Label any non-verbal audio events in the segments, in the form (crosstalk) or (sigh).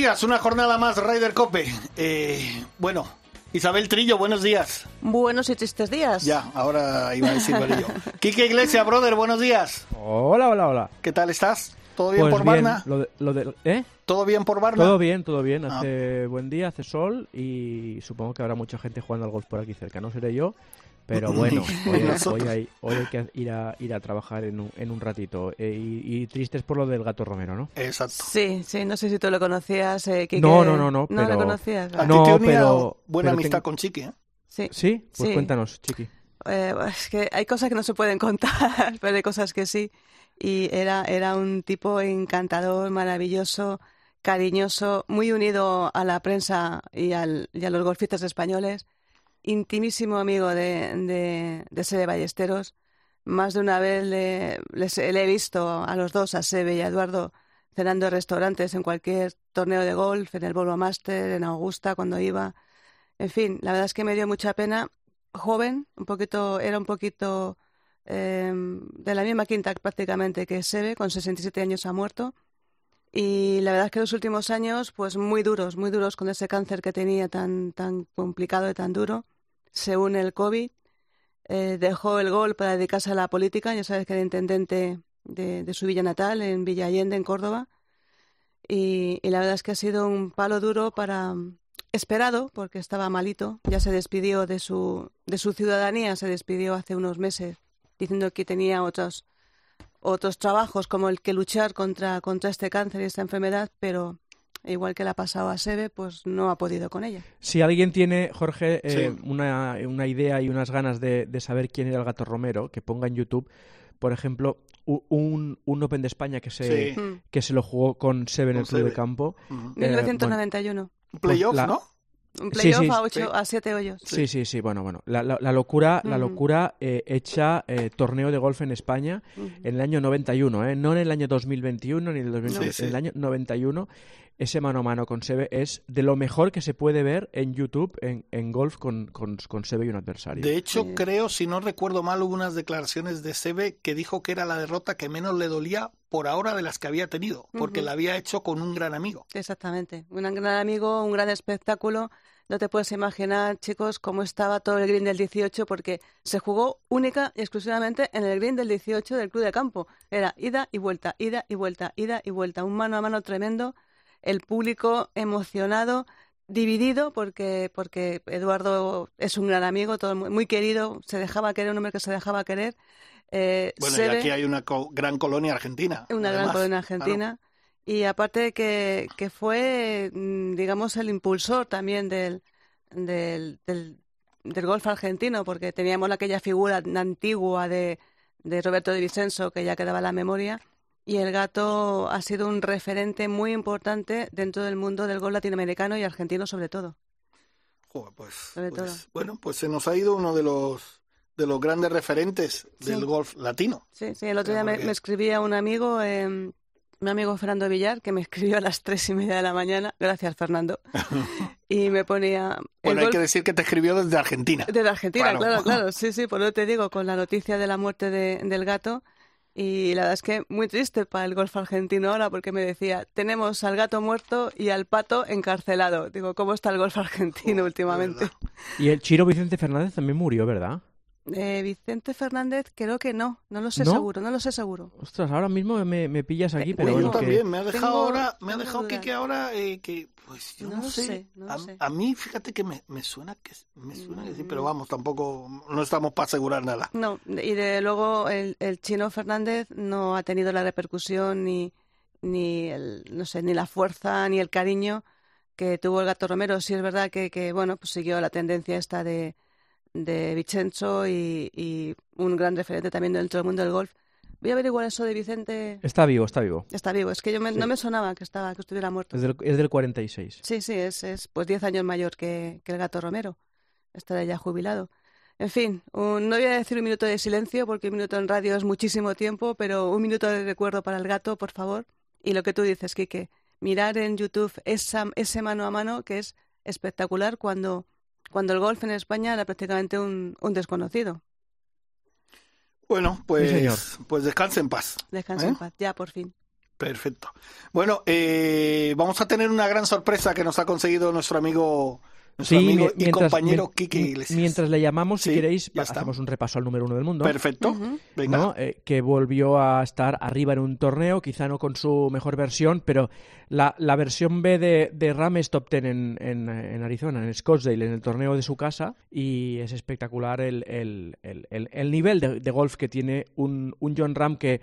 Días, una jornada más Ryder Cope. Eh, bueno, Isabel Trillo, buenos días. Buenos y tristes días. Ya, ahora iba a decir yo. (laughs) Quique Iglesia, brother, buenos días. Hola, hola, hola. ¿Qué tal estás? ¿Todo bien Pues por Varna? Lo de- lo de- ¿Eh? ¿Todo bien por Varna? Todo bien, todo bien. Ah. Hace buen día, hace sol y supongo que habrá mucha gente jugando al golf por aquí cerca. No seré yo, pero (clears throat) bueno, hoy, (laughs) hoy hay, hoy hay que ir a, ir a trabajar en un, en un ratito. Eh, y, y tristes por lo del gato Romero, ¿no? Exacto. Sí, sí, no sé si tú lo conocías, eh. No, no, no, no, No lo pero- conocías. Vale. No, ti te unía pero- buena pero amistad tengo- con Chiqui, ¿eh? Sí. ¿Sí? Pues Sí. cuéntanos, chiqui. Eh, es que hay cosas que no se pueden contar, (laughs) pero hay cosas que sí. Y era, era un tipo encantador, maravilloso, cariñoso, muy unido a la prensa y, al, y a los golfistas españoles. Intimísimo amigo de, de, de Sebe Ballesteros. Más de una vez le, he visto a los dos, a Sebe y a Eduardo, cenando en restaurantes en cualquier torneo de golf, en el Volvo Master, en Augusta, cuando iba. En fin, la verdad es que me dio mucha pena joven, un poquito, era un poquito eh, de la misma quinta prácticamente que Sebe, con 67 años ha muerto. Y la verdad es que los últimos años, pues muy duros, muy duros con ese cáncer que tenía tan, tan complicado y tan duro. Se une el COVID, eh, dejó el gol para dedicarse a la política, ya sabes que era intendente de, su villa natal, en Villa Allende, en Córdoba. Y, y la verdad es que ha sido un palo duro para, esperado porque estaba malito. Ya se despidió de su, de su ciudadanía, se despidió hace unos meses diciendo que tenía otros, otros trabajos como el que luchar contra, contra este cáncer y esta enfermedad, pero igual que le ha pasado a Sebe, pues no ha podido con ella. Si alguien tiene, Jorge, eh, Sí. una, una idea y unas ganas de, de saber quién era el gato Romero, que ponga en YouTube, por ejemplo, un, un Open de España que se, Sí. Mm. que se lo jugó con Sebe en el club de campo. Ujú. Eh, 1991. Playoffs, la- ¿no? Un sí, playoff sí, a, ocho, sí. a siete hoyos. Sí, sí, sí, bueno, bueno. La, la- la locura, la Mm. locura eh, hecha eh, torneo de golf en España Ujú. en el año 91, ¿eh? no en el año 2021 ni en el 2022, Sí, sí. en el año 91. Ese mano a mano con Sebe es de lo mejor que se puede ver en YouTube en, en golf con, con, con Sebe y un adversario. De hecho, Sí. creo, si no recuerdo mal, hubo unas declaraciones de Sebe que dijo que era la derrota que menos le dolía por ahora de las que había tenido, porque la había hecho con un gran amigo. Exactamente. Un gran amigo, un gran espectáculo. No te puedes imaginar, chicos, cómo estaba todo el green del 18, porque se jugó única y exclusivamente en el green del 18 del club de campo. Era ida y vuelta, ida y vuelta, ida y vuelta. Un mano a mano tremendo. El público emocionado, dividido, porque, porque Eduardo es un gran amigo, todo, el mu- muy querido, se dejaba querer, un hombre que se dejaba querer. Eh, Bueno, y aquí hay una co- gran colonia argentina. una gran colonia claro. argentina. Y aparte de que, que fue, mm, digamos, el impulsor también del, del, del, del golf argentino, porque teníamos aquella figura antigua de, de Roberto de Vicenzo que ya quedaba en la memoria. Y el gato ha sido un referente muy importante dentro del mundo del golf latinoamericano y argentino sobre todo. Joder, pues, Sobre pues, todo. bueno, pues se nos ha ido uno de los de los grandes referentes Sí. del golf latino. Sí, sí, el otro día me, escribía un amigo, eh, mi amigo Fernando Villar, que me (laughs) escribió a las tres y media de la mañana. Gracias, Fernando. (laughs) y me ponía. Bueno, hay golf- que decir que te escribió desde Argentina. Desde Argentina, Claro. claro. claro, Sí, sí, por eso te digo, con la noticia de la muerte de- del gato. Y la verdad es que muy triste para el golf argentino ahora, porque me decía: tenemos al gato muerto y al pato encarcelado. Digo, ¿cómo está el golf argentino últimamente? Y el Chiro Vicente Fernández también murió, ¿verdad? Eh, Vicente Fernández, creo que no, no lo sé ¿No? seguro, no lo sé seguro. Ostras, ahora mismo me, me pillas aquí, Eh, pero bueno, yo que- también, me ha dejado Tengo- ahora, me ha dejado. Kike ahora eh, que, pues yo No no, lo sé. sé, no lo a, sé. a mí, fíjate que me, me suena que me suena que sí, pero Mm. vamos, tampoco, no estamos para asegurar nada. No, y de luego el, el chino Fernández no ha tenido la repercusión ni, ni el, no sé, ni la fuerza ni el cariño que tuvo el gato Romero. Sí es verdad que, que bueno, pues siguió la tendencia esta de, de Vicenzo y, y un gran referente también dentro del mundo del golf. Voy a averiguar eso de Vicente. Está vivo, está vivo. Está vivo. Es que yo me- Sí. no me sonaba que estaba que estuviera muerto. Es del, es del 46. Sí, sí, es, es pues 10 años mayor que, que el gato Romero. Estará ya jubilado. En fin, un- no voy a decir un minuto de silencio porque un minuto en radio es muchísimo tiempo, pero un minuto de recuerdo para el gato, por favor. Y lo que tú dices, Quique, mirar en YouTube esa, ese mano a mano que es espectacular cuando, cuando el golf en España era prácticamente un, un desconocido. Bueno, pues, Sí, señor. pues descanse en paz. Descansa ¿Eh? en paz, ya por fin. Perfecto. Bueno, eh, vamos a tener una gran sorpresa que nos ha conseguido nuestro amigo, Sí, amigo mi- y compañero Quique Iglesias. Mientras le llamamos, si Sí, queréis, hacemos un repaso al número uno del mundo. Perfecto. Ujú. Venga. ¿no? Eh, que volvió a estar arriba en un torneo, quizá no con su mejor versión, pero la, la versión B de, de Ram es top 10 en, en, en Arizona, en Scottsdale, en el torneo de su casa, y es espectacular el, el, el, el- el nivel de, de golf que tiene un, un John Ram que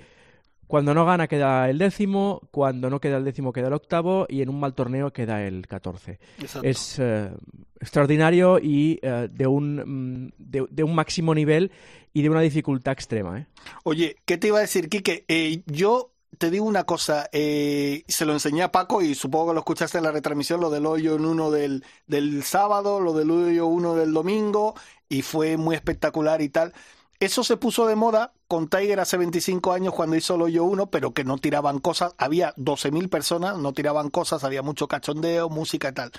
cuando no gana queda el décimo, cuando no queda el décimo queda el octavo, y en un mal torneo queda el 14 Exacto. es eh, extraordinario y eh, de, un, mm, de, de un máximo nivel y de una dificultad extrema. ¿eh? Oye, ¿qué te iba a decir, Quique? Eh, yo te digo una cosa, eh, se lo enseñé a Paco y supongo que lo escuchaste en la retransmisión, lo del hoyo en uno del, del sábado, lo del hoyo uno del domingo, y fue muy espectacular y tal. Eso se puso de moda con Tiger hace 25 años cuando hizo el hoyo 1, pero que no tiraban cosas. Había 12.000 personas, no tiraban cosas, había mucho cachondeo, música y tal.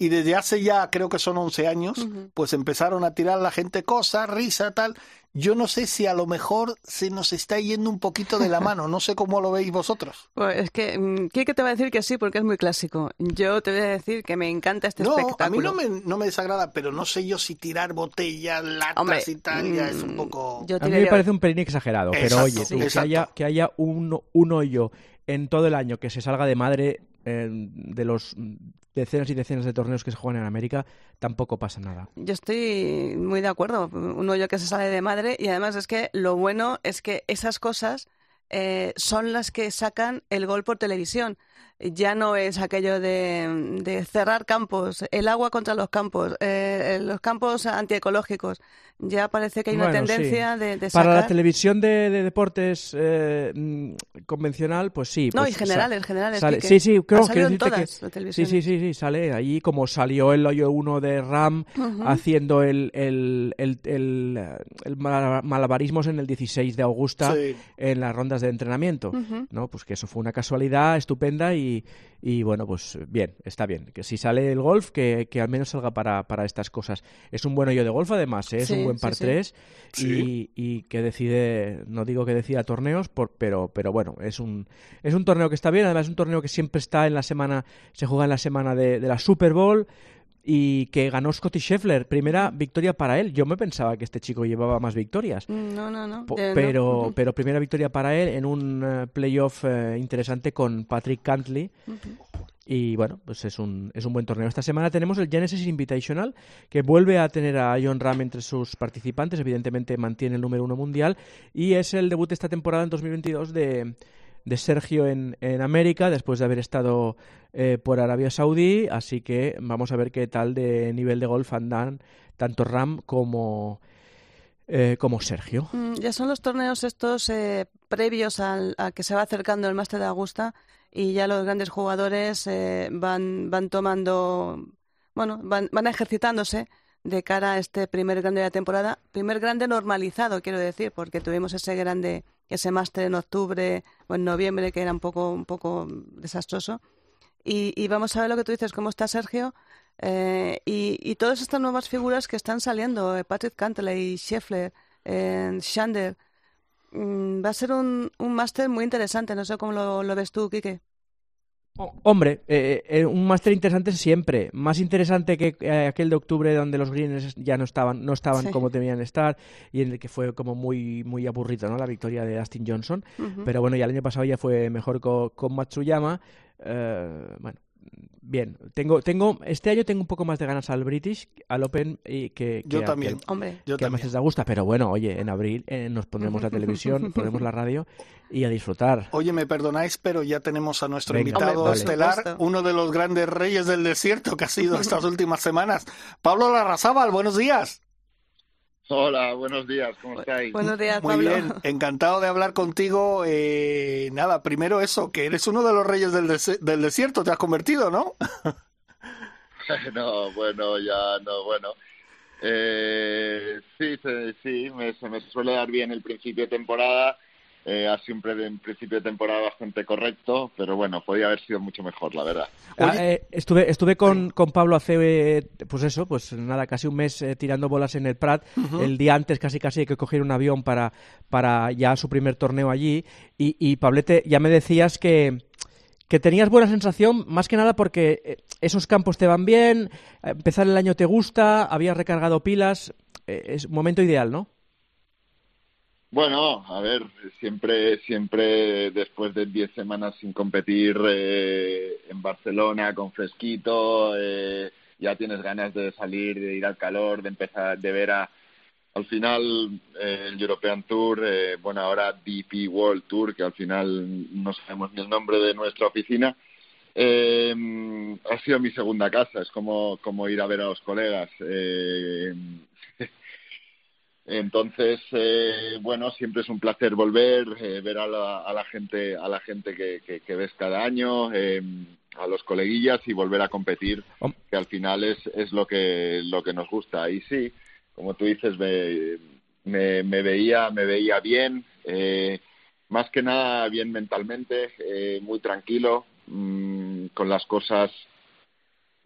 Y desde hace ya, creo que son 11 años, pues empezaron a tirar la gente cosas, risa, tal. Yo no sé si a lo mejor se nos está yendo un poquito de la (laughs) mano, no sé cómo lo veis vosotros. Pues es que mm, Quique te va a decir que sí porque es muy clásico. Yo te voy a decir que me encanta este No, espectáculo. a mí no me, no me desagrada, pero no sé yo si tirar botellas, latas Hombre, y tal, ya es un mm, poco... yo A mí me parece un pelín exagerado, pero oye, tú, que haya, que haya un, un hoyo en todo el año que se salga de madre eh, de los decenas y decenas de torneos que se juegan en América, tampoco pasa nada. Yo estoy muy de acuerdo. Un hoyo que se sale de madre y además es que lo bueno es que esas cosas eh, son las que sacan el gol por televisión. Ya no es aquello de, de cerrar campos, el agua contra los campos, eh, los campos antiecológicos. Ya parece que hay una sí. tendencia de, Para la televisión de, de deportes eh, mm, convencional, pues sí. No, pues y general, sa- en general. es sale- sí, sí, creo que en que- todas las Sí, sí, sí, sí, sale ahí como salió el hoyo 1 de Ram haciendo el, el, el, el, eh, el mala- malabarismos en el 16 de Augusta Sí. en las rondas de entrenamiento. ¿no? Pues que eso fue una casualidad estupenda y, y bueno, pues bien, está bien. Que si sale el golf, que, que al menos salga para, para estas cosas. Es un buen hoyo de golf además, ¿eh? es Sí, un buen par sí. 3 Sí. y, y que decide, no digo que decida torneos, por, pero, pero bueno, es un, es un torneo que está bien, además es un torneo que siempre está en la semana, se juega en la semana de, de la Super Bowl y que ganó Scotty Scheffler, primera victoria para él. Yo me pensaba que este chico llevaba más victorias. No, no, no. No. pero, pero primera victoria para él en un eh, playoff eh, interesante con Patrick Cantley. Y bueno, pues es un, es un buen torneo. Esta semana tenemos el Genesis Invitational, que vuelve a tener a John Ram entre sus participantes. Evidentemente mantiene el número uno mundial. Y es el debut de esta temporada en 2022 de, de Sergio en, en América, después de haber estado eh, por Arabia Saudí. Así que vamos a ver qué tal de nivel de golf andan tanto Ram como, eh, como Sergio. Mm, Ya son los torneos estos eh, previos al, a que se va acercando el Máster de Augusta y ya los grandes jugadores eh, van, van tomando, bueno, van, van ejercitándose de cara a este primer grande de la temporada, primer grande normalizado, quiero decir, porque tuvimos ese grande, ese máster en octubre o en noviembre que era un poco, un poco desastroso. Y, y vamos a ver lo que tú dices, cómo está Sergio eh, y, y todas estas nuevas figuras que están saliendo, eh, Patrick Cantley, Scheffler, eh, Shander. Mm, va a ser un, un máster muy interesante, no sé cómo lo, lo ves tú, Quique. Hombre, eh, eh, un máster interesante siempre. Más interesante que eh, aquel de octubre donde los greens ya no estaban, no estaban Sí. como debían estar y en el que fue como muy, muy aburrido, ¿no? La victoria de Dustin Johnson. Pero bueno, ya el año pasado ya fue mejor co- con, Matsuyama. Eh, bueno, bien. Tengo, tengo, este año tengo un poco más de ganas al British, al Open y que, que Yo a- también. que- Hombre, Yo que además también. es de Augusta, pero bueno, oye, en abril eh, nos pondremos la televisión, (laughs) ponemos la radio y a disfrutar. Oye, me perdonáis, pero ya tenemos a nuestro Venga. invitado Hombre, estelar, uno de los grandes reyes del desierto que ha sido estas últimas semanas, Pablo Larrazábal. Buenos días. Hola, buenos días, ¿cómo estáis? Buenos días, Muy Pablo. bien, encantado de hablar contigo. Eh, nada, primero eso, que eres uno de los reyes del, des- del desierto, te has convertido, ¿no? (laughs) no, bueno, ya no, bueno. Eh, sí, se- sí, me, se me suele dar bien el principio de temporada. Eh, ha sido un, pre- un principio de temporada bastante correcto, pero bueno, podía haber sido mucho mejor, la verdad. Ah, eh, estuve estuve con, con Pablo hace, eh, pues eso, pues nada, casi un mes eh, tirando bolas en el Prat. El día antes casi casi hay que coger un avión para, para ya su primer torneo allí. Y, y Pablete, ya me decías que, que tenías buena sensación, más que nada porque esos campos te van bien, empezar el año te gusta, habías recargado pilas, eh, es un momento ideal, ¿no? Bueno, a ver, siempre, siempre después de 10 semanas sin competir eh, en Barcelona con fresquito, eh, ya tienes ganas de salir, de ir al calor, de empezar, de ver a, al final eh, el European Tour, eh, bueno, ahora DP World Tour, que al final no sabemos ni el nombre de nuestra oficina, eh, ha sido mi segunda casa, es como, como ir a ver a los colegas. Eh, entonces, eh, bueno, siempre es un placer volver, eh, ver a la, a la gente, a la gente que, que, que ves cada año, eh, a los coleguillas y volver a competir, que al final es, es lo que lo que nos gusta. Y sí, como tú dices, me, me, me veía, me veía bien, eh, más que nada bien mentalmente, eh, muy tranquilo, mm, con las cosas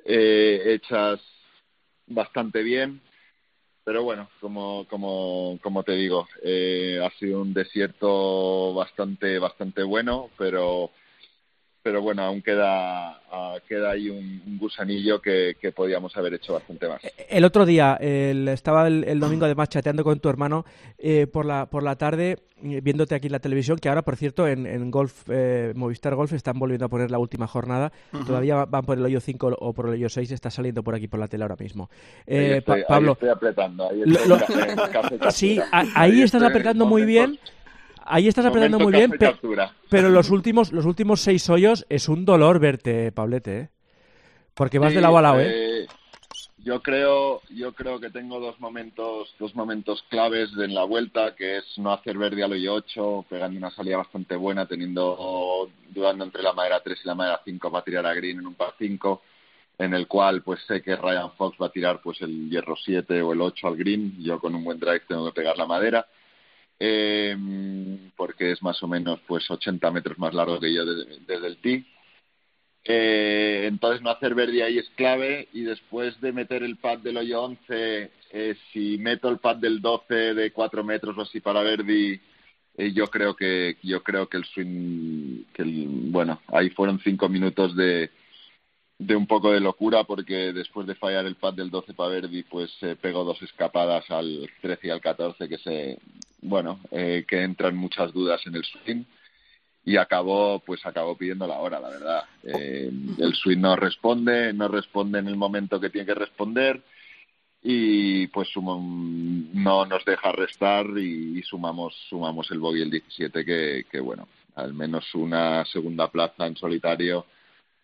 eh, hechas bastante bien. Pero bueno, como, como, como te digo, eh, ha sido un desierto bastante, bastante bueno, pero, pero bueno, aún queda, ah, queda ahí un, un gusanillo que, que podíamos haber hecho bastante más. El otro día, el- estaba el, el domingo además chateando con tu hermano eh, por, la, por la tarde, eh, viéndote aquí en la televisión, que ahora, por cierto, en, en Golf, eh, Movistar Golf están volviendo a poner la última jornada. Todavía va- van por el hoyo 5 o por el hoyo 6, está saliendo por aquí por la tele ahora mismo. Ahí Eh, estoy, Pa- Pablo, ahí estoy apretando. Ahí estoy lo- café- café (laughs) captura. sí, ahí estás apretando muy bien. Ahí estás apretando momento muy bien, café pe- captura. pero (laughs) los últimos, los últimos seis hoyos es un dolor verte, Pablete, ¿eh? Porque vas Sí, de lado a lado, ¿eh? eh, Yo creo, yo creo que tengo dos momentos, dos momentos claves en la vuelta, que es no hacer verde al hoyo 8, pegando una salida bastante buena, teniendo, dudando entre la madera 3 y la madera 5 para tirar a green en un par 5, en el cual pues sé que Ryan Fox va a tirar pues el hierro 7 o el 8 al green, yo con un buen drive tengo que pegar la madera, eh, porque es más o menos pues 80 metros más largo que yo desde, el tee. Eh, entonces no hacer verde ahí es clave y después de meter el pad del hoyo 11, eh, si meto el pad del 12 de 4 metros o así para verde, eh, yo creo que yo creo que el swing, que el, bueno, ahí fueron 5 minutos de, de un poco de locura porque después de fallar el pad del 12 para Verdi, pues eh, pegó dos escapadas al 13 y al 14 que se, bueno, eh, que entran muchas dudas en el swing y acabó, pues acabó pidiendo la hora, la verdad. Eh, el swing no responde, no responde en el momento que tiene que responder y pues sumo- no nos deja restar y, y sumamos sumamos el bogey el 17 que, que bueno, al menos una segunda plaza en solitario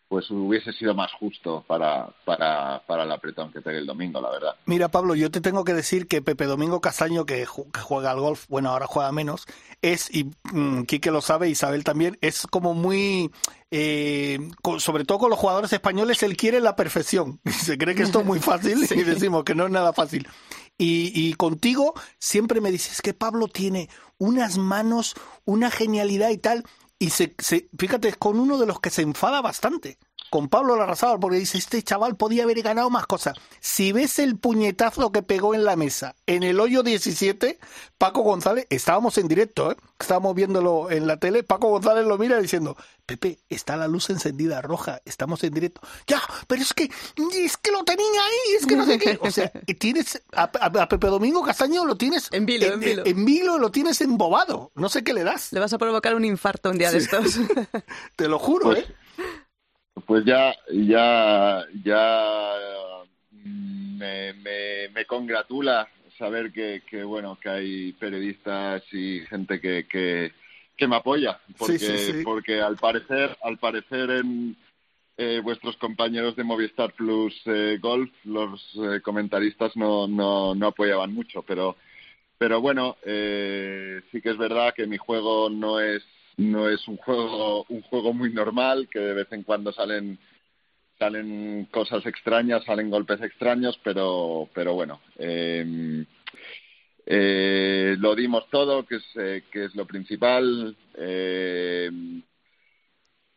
pues hubiese sido más justo para, para, para el apretón que pegue el domingo, la verdad. Mira, Pablo, yo te tengo que decir que Pepe Domingo Castaño, que, ju- que juega al golf, bueno, ahora juega menos, es, y mm, Quique lo sabe, Isabel también, es como muy, eh, sobre todo con los jugadores españoles, él quiere la perfección. Y (laughs) se cree que esto es muy fácil (laughs) y decimos que no es nada fácil. Y, y contigo siempre me dices que Pablo tiene unas manos, una genialidad y tal. Y se, se, fíjate, es con uno de los que se enfada bastante. Con Pablo Larrazábal, porque dice, este chaval podía haber ganado más cosas. Si ves el puñetazo que pegó en la mesa en el hoyo 17, Paco González, estábamos en directo, ¿eh? estábamos viéndolo en la tele, Paco González lo mira diciendo, Pepe, está la luz encendida roja, estamos en directo. Ya, pero es que, es que lo tenía ahí, es que no sé qué. O sea, (laughs) tienes a, a- a Pepe Domingo Castaño lo tienes En vilo, en vilo. en vilo lo tienes embobado. No sé qué le das. Le vas a provocar un infarto un día de estos. (laughs) Te lo juro, Pues, ¿eh? Pues ya, ya, ya mm, me, me, me congratula saber que, que, bueno, que hay periodistas y gente que, que, que me apoya, porque, Sí, sí, sí. porque al parecer, al parecer en eh, vuestros compañeros de Movistar Plus eh, Golf, los eh, comentaristas no, no, no apoyaban mucho, pero pero bueno, eh, sí que es verdad que mi juego no es no es un juego un juego muy normal, que de vez en cuando salen salen cosas extrañas, salen golpes extraños, pero pero bueno. Eh, eh, lo dimos todo, que es, eh, que es lo principal. Eh,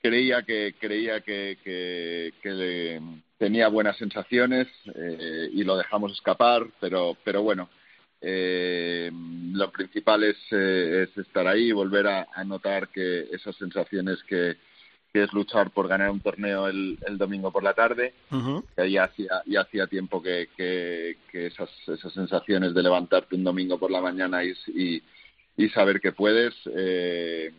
creía que creía que, que, que tenía buenas sensaciones eh, y lo dejamos escapar, pero pero bueno. Eh, lo principal es, eh, es estar ahí y volver a, a notar que esas sensaciones que, que es luchar por ganar un torneo el, el domingo por la tarde. Que ya hacía, ya hacía tiempo que, que, que esas, esas sensaciones de levantarte un domingo por la mañana y, y, y saber que puedes, eh,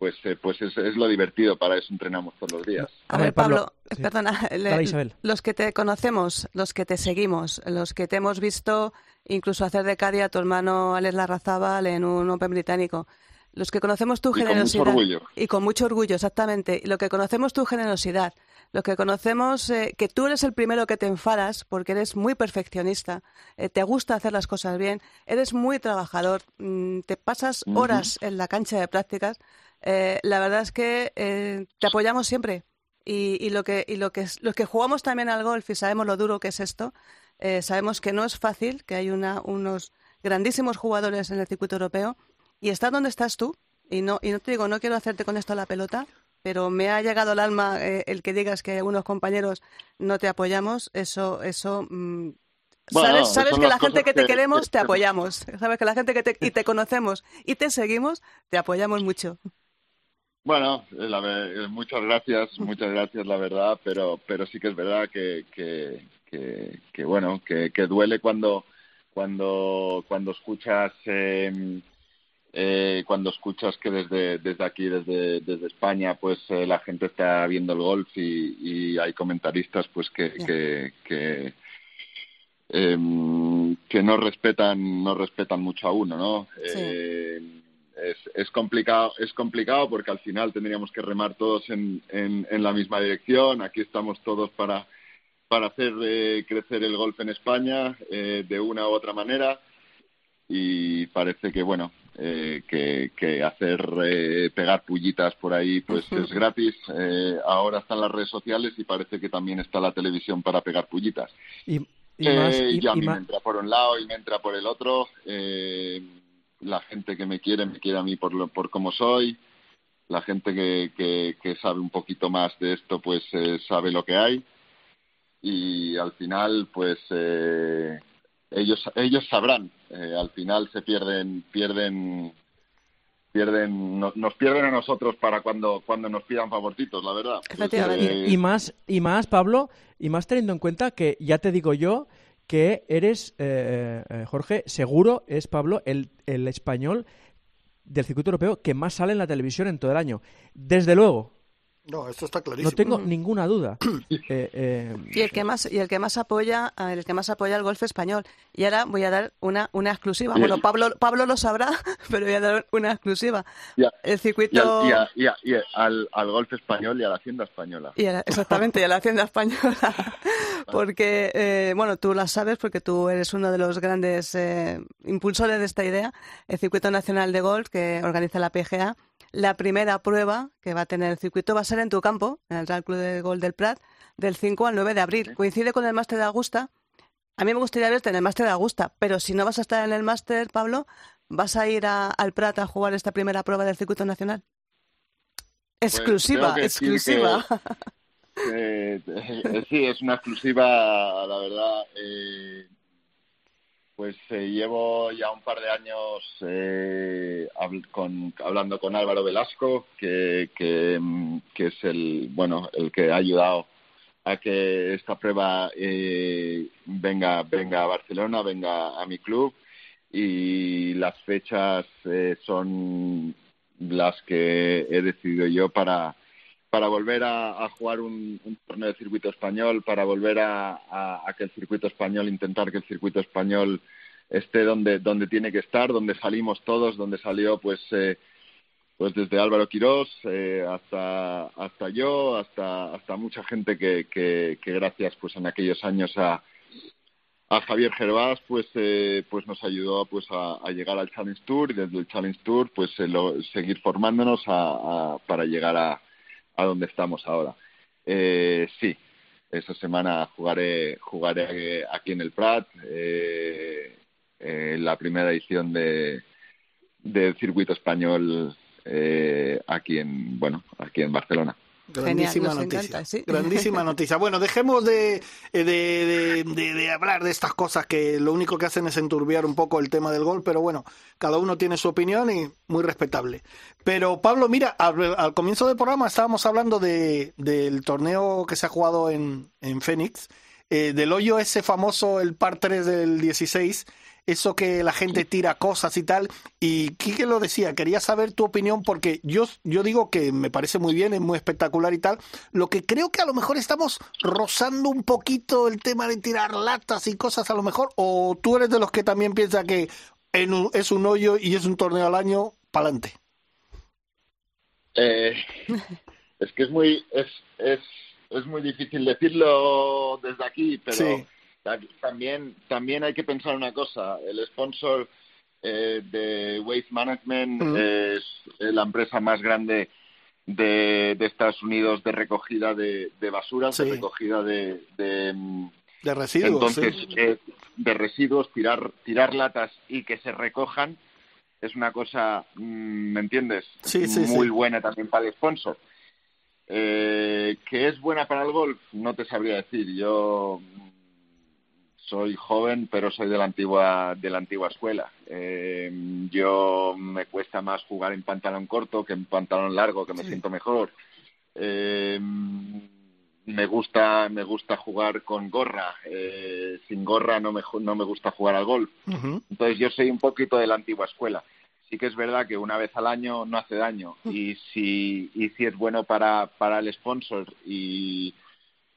pues, eh, pues es, es lo divertido, para eso entrenamos todos los días. A ver, Pablo, sí. perdona, (laughs) le- Dale, Isabel. los que te conocemos, los que te seguimos, los que te hemos visto incluso hacer de Cádiz a tu hermano Alex Larrazábal en un Open británico, los que conocemos tu Y con mucho generosidad orgullo. y con mucho orgullo, exactamente, y lo que conocemos tu generosidad, lo que conocemos eh, que tú eres el primero que te enfadas porque eres muy perfeccionista, eh, te gusta hacer las cosas bien, eres muy trabajador, mm, te pasas horas en la cancha de prácticas. Eh, la verdad es que eh, te apoyamos siempre y, y lo que y lo que es- los que jugamos también al golf y sabemos lo duro que es esto, eh, sabemos que no es fácil, que hay una, unos grandísimos jugadores en el circuito europeo y estar donde estás tú y no y no te digo no quiero hacerte con esto la pelota, pero me ha llegado al alma eh, el que digas que algunos compañeros no te apoyamos, eso eso mm, Bueno, sabes, sabes que la gente que te que- queremos que- te apoyamos, sabes que la gente que te, y te conocemos y te seguimos te apoyamos mucho. Bueno, eh, la eh, muchas gracias, muchas gracias, la verdad, pero pero sí que es verdad que que, que, que, bueno, que, que duele cuando cuando cuando escuchas eh, eh, cuando escuchas que desde desde aquí, desde desde España, pues eh, la gente está viendo el golf y, y hay comentaristas, pues que que, que em, que no respetan no respetan mucho a uno, ¿no? Sí. Es, es complicado es complicado porque al final tendríamos que remar todos en, en, en la misma dirección. Aquí estamos todos para para hacer eh, crecer el golf en España eh, de una u otra manera y parece que bueno eh, que, que hacer eh, pegar pullitas por ahí pues es gratis eh, ahora están las redes sociales y parece que también está la televisión para pegar pullitas Y, y eh, más, y- y a mí me entra por un lado y me entra por el otro. Eh, la gente que me quiere, me quiere a mí por, lo, por cómo soy. La gente que, que, que sabe un poquito más de esto, pues eh, sabe lo que hay. Y al final, pues eh, ellos ellos sabrán. Eh, al final se pierden pierden pierden nos, nos pierden a nosotros para cuando cuando nos pidan favorcitos, la verdad. Pues, eh, Y más, y más, Pablo, y más teniendo en cuenta que ya te digo yo que eres, eh, eh, Jorge, seguro es Pablo el, el español del circuito europeo que más sale en la televisión en todo el año. Desde luego, No, esto está clarísimo. no tengo ninguna duda. (clears throat) Eh, eh, Y el que más y el que más apoya a- el que más apoya el golf español. Y ahora voy a dar una una exclusiva. Bueno, Pablo Pablo lo sabrá, (laughs) pero voy a dar una exclusiva. y a- El y, circuito al, y, a- y a- y a- al, al golf español y a la hacienda española. y a la- exactamente, y a la Hacienda Española. (laughs) Porque, eh, bueno, tú la sabes porque tú eres uno de los grandes eh, impulsores de esta idea, el Circuito Nacional de Golf que organiza la PGA. La primera prueba que va a tener el circuito va a ser en tu campo, en el Real Club de Golf del Prat, del 5 al 9 de abril. Coincide con el Máster de Augusta. A mí me gustaría verte en el Máster de Augusta, pero si no vas a estar en el Máster, Pablo, ¿vas a ir a- al Prat a jugar esta primera prueba del Circuito Nacional? Exclusiva, que decir exclusiva. (laughs) Eh, eh, sí, es una exclusiva, la verdad. eh, pues eh, llevo ya un par de años eh, hablando con Álvaro Velasco, que, que, mm, que es el bueno el que ha ayudado a que esta prueba eh, venga venga a Barcelona, venga a mi club. Y las fechas eh, son las que he decidido yo para para volver a, a jugar un, torneo de circuito español, para volver a, a- a que el circuito español, intentar que el circuito español esté donde, donde tiene que estar, donde salimos todos, donde salió pues eh, pues desde Álvaro Quirós eh, hasta hasta yo, hasta hasta mucha gente que, que, gracias pues en aquellos años a a Javier Gervás pues eh, pues nos ayudó pues a, llegar al Challenge Tour y desde el Challenge Tour pues eh, seguir formándonos para llegar a, a donde estamos ahora. Eh, sí esa semana jugaré jugaré aquí en el Prat eh, la primera edición de del circuito español aquí en bueno aquí en Barcelona Grandísima noticia. Grandísima noticia. Bueno, dejemos de, de, de, hablar de estas cosas que lo único que hacen es enturbiar un poco el tema del gol, pero bueno, cada uno tiene su opinión y muy respetable. Pero Pablo, mira, al, comienzo del programa estábamos hablando de, del torneo que se ha jugado en, en Phoenix, eh, del hoyo ese famoso, el par 3 del 16 eso que la gente tira cosas y tal. Y Quique lo decía, quería saber tu opinión porque yo, yo digo que me parece muy bien, es muy espectacular y tal. Lo que creo que a lo mejor estamos rozando un poquito el tema de tirar latas y cosas a lo mejor, o tú eres de los que también piensa que es un hoyo y es un torneo al año, para adelante. Eh, (laughs) es que es muy, es, es, es muy difícil decirlo desde aquí, pero también, también hay que pensar una cosa. El sponsor eh, de Waste Management es la empresa más grande de, de, Estados Unidos de recogida de, de basura, de recogida de, de, residuos. Entonces, eh, de residuos, tirar, tirar latas y que se recojan es una cosa, mm, ¿me entiendes? Muy buena también para el sponsor. Eh, que es buena para el golf, no te sabría decir. Yo soy joven, pero soy de la antigua, de la antigua escuela. Eh, yo me cuesta más jugar en pantalón corto que en pantalón largo, que me siento mejor. Eh, me gusta, me gusta jugar con gorra. Eh, sin gorra no me, no me gusta jugar al golf. Entonces yo soy un poquito de la antigua escuela. Sí que es verdad que una vez al año no hace daño y si, y si es bueno para, para el sponsor y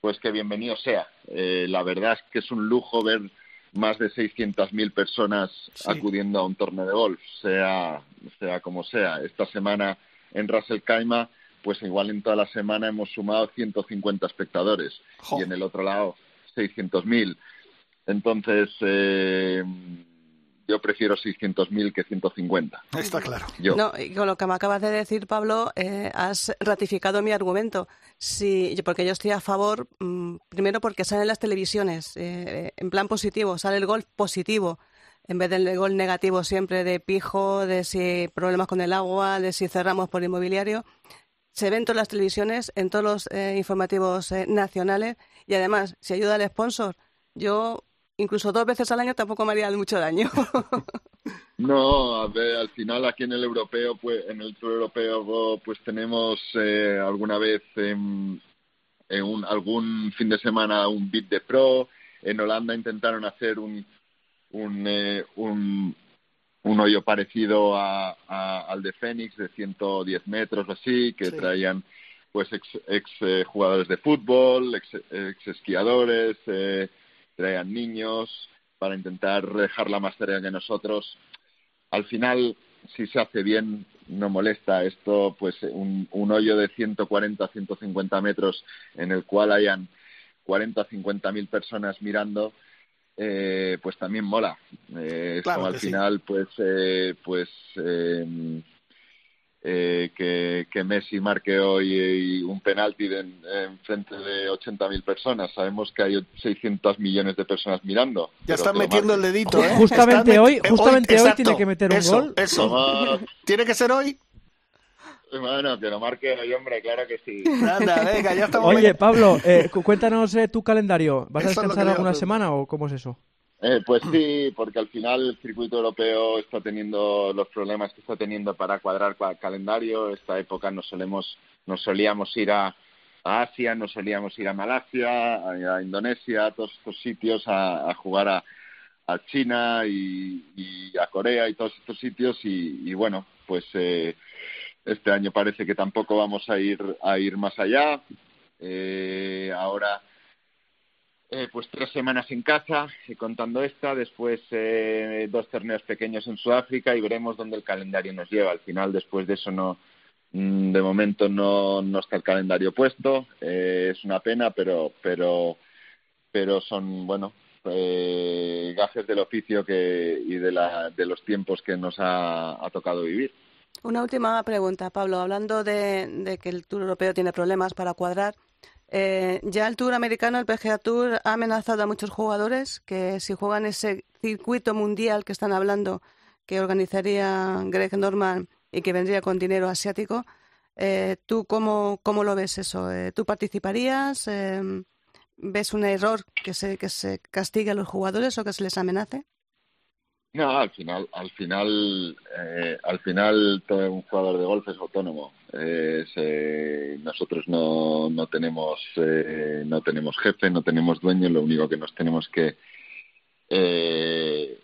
pues que bienvenido sea. Eh, la verdad es que es un lujo ver más de 600.000 personas acudiendo a un torneo de golf, sea, sea como sea. Esta semana en Russell Caima, pues igual en toda la semana hemos sumado 150 espectadores y en el otro lado 600.000. Entonces, eh, yo prefiero 600.000 que 150. Está claro. No, y con lo que me acabas de decir, Pablo, eh, has ratificado mi argumento. Sí, porque yo estoy a favor, mm, primero porque salen las televisiones eh, en plan positivo, sale el gol positivo en vez del gol negativo siempre de pijo, de si problemas con el agua, de si cerramos por inmobiliario. Se ven todas las televisiones, en todos los eh, informativos nacionales y además, si ayuda al sponsor, yo incluso dos veces al año tampoco me haría mucho daño. (laughs) no, a ver, al final aquí en el europeo, pues en el tour europeo, pues tenemos eh, alguna vez en, un, algún fin de semana un beat de pro. En Holanda intentaron hacer un un, eh, un, un hoyo parecido a, al de Fénix de 110 metros o así, que traían pues ex, ex eh, jugadores de fútbol, ex, ex esquiadores, eh, traían niños para intentar dejarla más cerca que nosotros. Al final, si se hace bien, no molesta. Esto, pues, un, un hoyo de 140, 150 metros en el cual hayan 40, 50 mil personas mirando, eh, pues también mola. Eh, al final, pues, eh, pues eh, eh, que, que, Messi marque hoy un penalti en, frente de 80.000 personas. Sabemos que hay 600 millones de personas mirando. Ya están metiendo el dedito, ¿eh? Justamente hoy, justamente hoy, tiene que meter un gol. Eso. ¿Tiene que ser hoy? Bueno, que lo marque hoy, hombre, claro que sí. venga, ya estamos. Oye, Pablo, eh, cuéntanos eh, tu calendario. ¿Vas a descansar alguna semana o cómo es eso? Eh, pues (clears throat) sí, porque al final el circuito europeo está teniendo los problemas que está teniendo para cuadrar el calendario. Esta época nos solemos, nos solíamos ir a, Asia, nos solíamos ir a Malasia, a, Indonesia, a todos estos sitios a, jugar a, China y, a Corea y todos estos sitios y, bueno, pues eh, este año parece que tampoco vamos a ir a ir más allá. Eh, ahora eh, pues tres semanas en casa, eh, contando esta, después eh, dos torneos pequeños en Sudáfrica y veremos dónde el calendario nos lleva. Al final, después de eso, no, mm, de momento no, no está el calendario puesto. es una pena, pero, pero, pero son, bueno, eh, gajes del oficio que, y de, la, de los tiempos que nos ha, tocado vivir. Una última pregunta, Pablo. Hablando de, que el Tour Europeo tiene problemas para cuadrar, eh, ya el Tour americano, el PGA Tour, ha amenazado a muchos jugadores que si juegan ese circuito mundial que están hablando, que organizaría Greg Norman y que vendría con dinero asiático, eh, ¿tú cómo, cómo, lo ves eso? Eh, ¿Tú participarías? Eh, ¿Ves un error que se, que se castigue a los jugadores o que se les amenace? No, al final, al final, eh, al final todo un jugador de golf es autónomo. Eh, nosotros no, no tenemos, eh, no tenemos jefe, no tenemos dueño. Lo único que nos tenemos que,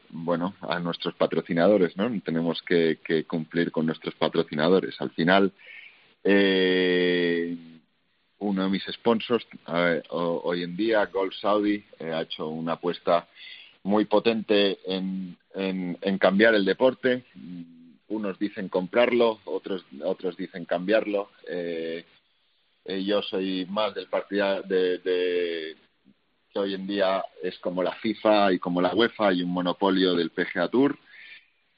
bueno, a nuestros patrocinadores, ¿no? Tenemos que, que cumplir con nuestros patrocinadores. Al final, uno de mis sponsors hoy en día, Gold Saudi, ha hecho una apuesta muy potente en, en, cambiar el deporte. Unos dicen comprarlo, otros, otros dicen cambiarlo. Eh, eh, yo soy más del partido de, que hoy en día es como la FIFA y como la UEFA, hay un monopolio del PGA Tour.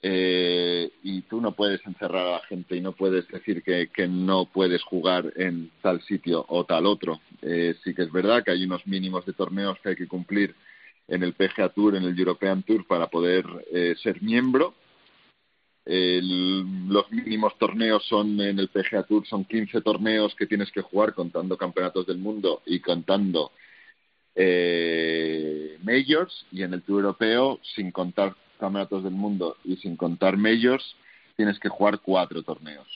Eh, y tú no puedes encerrar a la gente y no puedes decir que, que no puedes jugar en tal sitio o tal otro. sí que es verdad que hay unos mínimos de torneos que hay que cumplir en el PGA Tour, en el European Tour, para poder eh, ser miembro. los mínimos torneos son en el PGA Tour son 15 torneos que tienes que jugar contando campeonatos del mundo y contando eh, majors y en el Tour Europeo sin contar campeonatos del mundo y sin contar majors tienes que jugar cuatro torneos.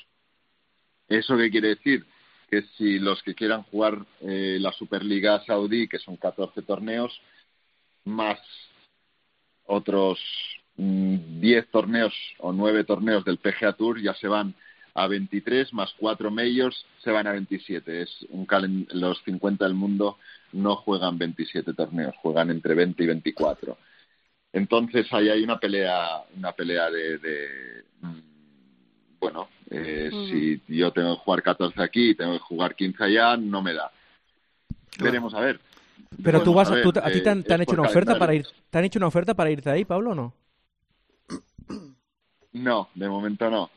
¿Eso qué quiere decir? Que si los que quieran jugar eh, la Superliga Saudí, que son 14 torneos, más otros 10 mm, torneos o 9 torneos del PGA Tour ya se van a 23 más 4 majors se van a 27. Es un los 50 del mundo no juegan 27 torneos, juegan entre 20 y 24. Entonces ahí hay una pelea, una pelea de, mm, bueno, eh, mm. si yo tengo que jugar 14 aquí y tengo que jugar 15 allá, no me da. Veremos a ver. Pero tú vas, a, a ti te han, hecho una oferta para ir, ¿te han hecho una oferta para irte ahí, Pablo, o no? No, de momento no.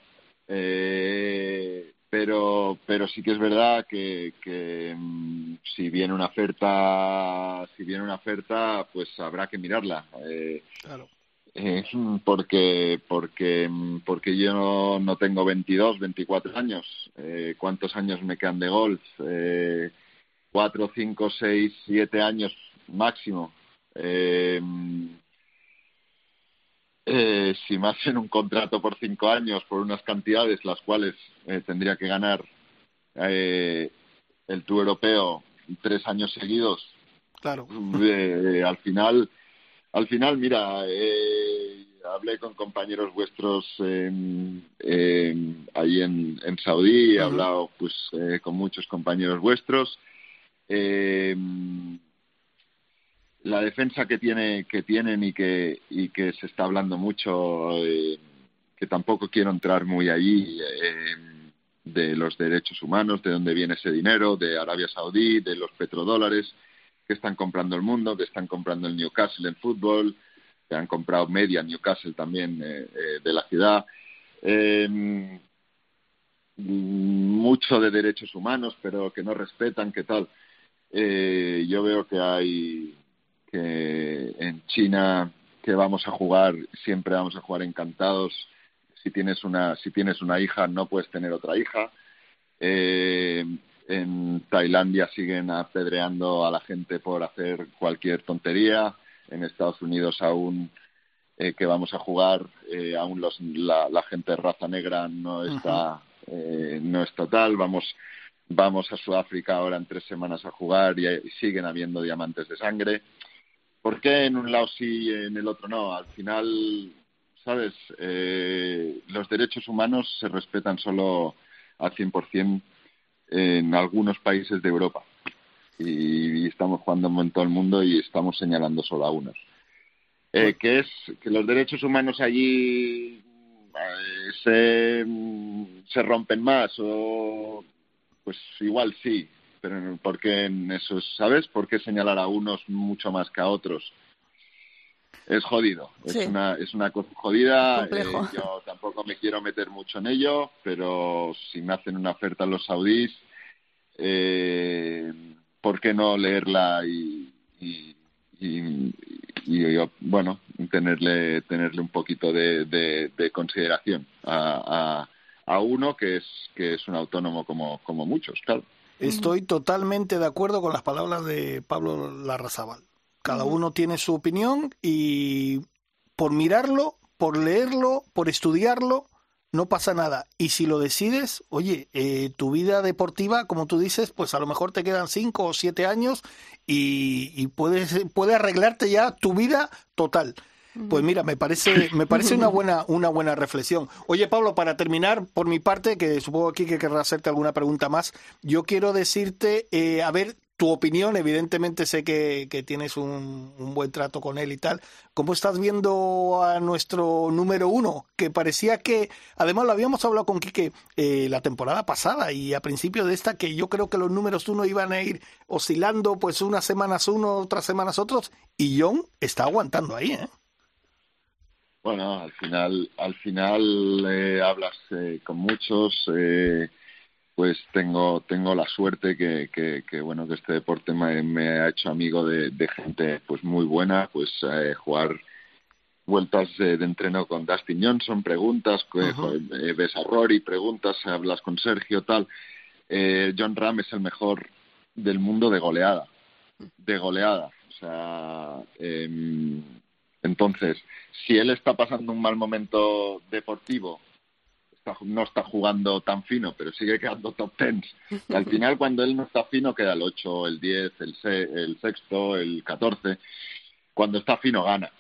Eh, pero, pero sí que es verdad que, que mm, si viene una oferta, si viene una oferta, pues habrá que mirarla. Eh, claro. Eh, porque porque porque yo no, no tengo 22, 24 años. Eh, ¿Cuántos años me quedan de golf? Eh, cuatro, cinco, seis, siete años máximo. Eh, eh, si más en un contrato por cinco años por unas cantidades las cuales eh, tendría que ganar el Tour europeo tres años seguidos claro al final al final mira hablé con compañeros vuestros ahí en, en Saudí he hablado pues con muchos compañeros vuestros eh, la defensa que tiene que tienen y que y que se está hablando mucho eh, que tampoco quiero entrar muy allí eh, de los derechos humanos de dónde viene ese dinero de Arabia Saudí de los petrodólares que están comprando el mundo que están comprando el Newcastle en fútbol que han comprado media Newcastle también eh, de la ciudad. Mucho de derechos humanos pero que no respetan qué tal eh, yo veo que hay que en China que vamos a jugar siempre vamos a jugar encantados. Si tienes una si tienes una hija no puedes tener otra hija. Eh, en Tailandia siguen apedreando a la gente por hacer cualquier tontería. En Estados Unidos aún eh, que vamos a jugar eh, aún los, la, la, gente de raza negra no está eh, no es total. Vamos vamos a Sudáfrica ahora en tres semanas a jugar y, siguen habiendo diamantes de sangre. ¿Por qué en un lado sí y en el otro no? Al final, ¿sabes? Eh, los derechos humanos se respetan solo al 100% en algunos países de Europa. Y, estamos jugando en todo el mundo y estamos señalando solo a unos. Eh, que es que los derechos humanos allí eh, se, se rompen más o pues igual sí, pero ¿por qué en eso, sabes? ¿Por qué señalar a unos mucho más que a otros? es jodido, es una es una cosa jodida. Eh, yo tampoco me quiero meter mucho en ello, pero si me hacen una oferta los saudíes, eh, ¿por qué no leerla y, y, bueno tenerle tenerle un poquito de, de, consideración a, a, a, uno que es que es un autónomo como como muchos, claro. Estoy totalmente de acuerdo con las palabras de Pablo Larrazábal. Cada uno tiene su opinión y por mirarlo, por leerlo, por estudiarlo, no pasa nada. Y si lo decides, oye, eh, tu vida deportiva, como tú dices, pues a lo mejor te quedan cinco o siete años y, y puedes, puede arreglarte ya tu vida total. Pues mira, me parece, me parece una buena, una buena reflexión. Oye, Pablo, para terminar, por mi parte, que supongo aquí que querrás hacerte alguna pregunta más, yo quiero decirte, eh, a ver, tu opinión, evidentemente sé que, que tienes un, un, buen trato con él y tal. ¿Cómo estás viendo a nuestro número uno? Que parecía que, además lo habíamos hablado con Quique eh, la temporada pasada y a principio de esta, que yo creo que los números uno iban a ir oscilando pues unas semanas uno, otras semanas otros, y John está aguantando ahí, ¿eh? Bueno, al final, al final eh, hablas eh, con muchos. Eh, pues tengo tengo la suerte que, que, bueno que este deporte me, ha hecho amigo de, gente pues muy buena pues eh, jugar vueltas de, entreno con Dustin Johnson preguntas eh, ves a Rory preguntas hablas con Sergio tal eh, John Ram es el mejor del mundo de goleada de goleada o sea em, entonces si él está pasando un mal momento deportivo no está jugando tan fino, pero sigue quedando top ten. Y al final, (laughs) cuando él no está fino, queda el 8, el 10, el, el sexto, el 14. Cuando está fino, gana.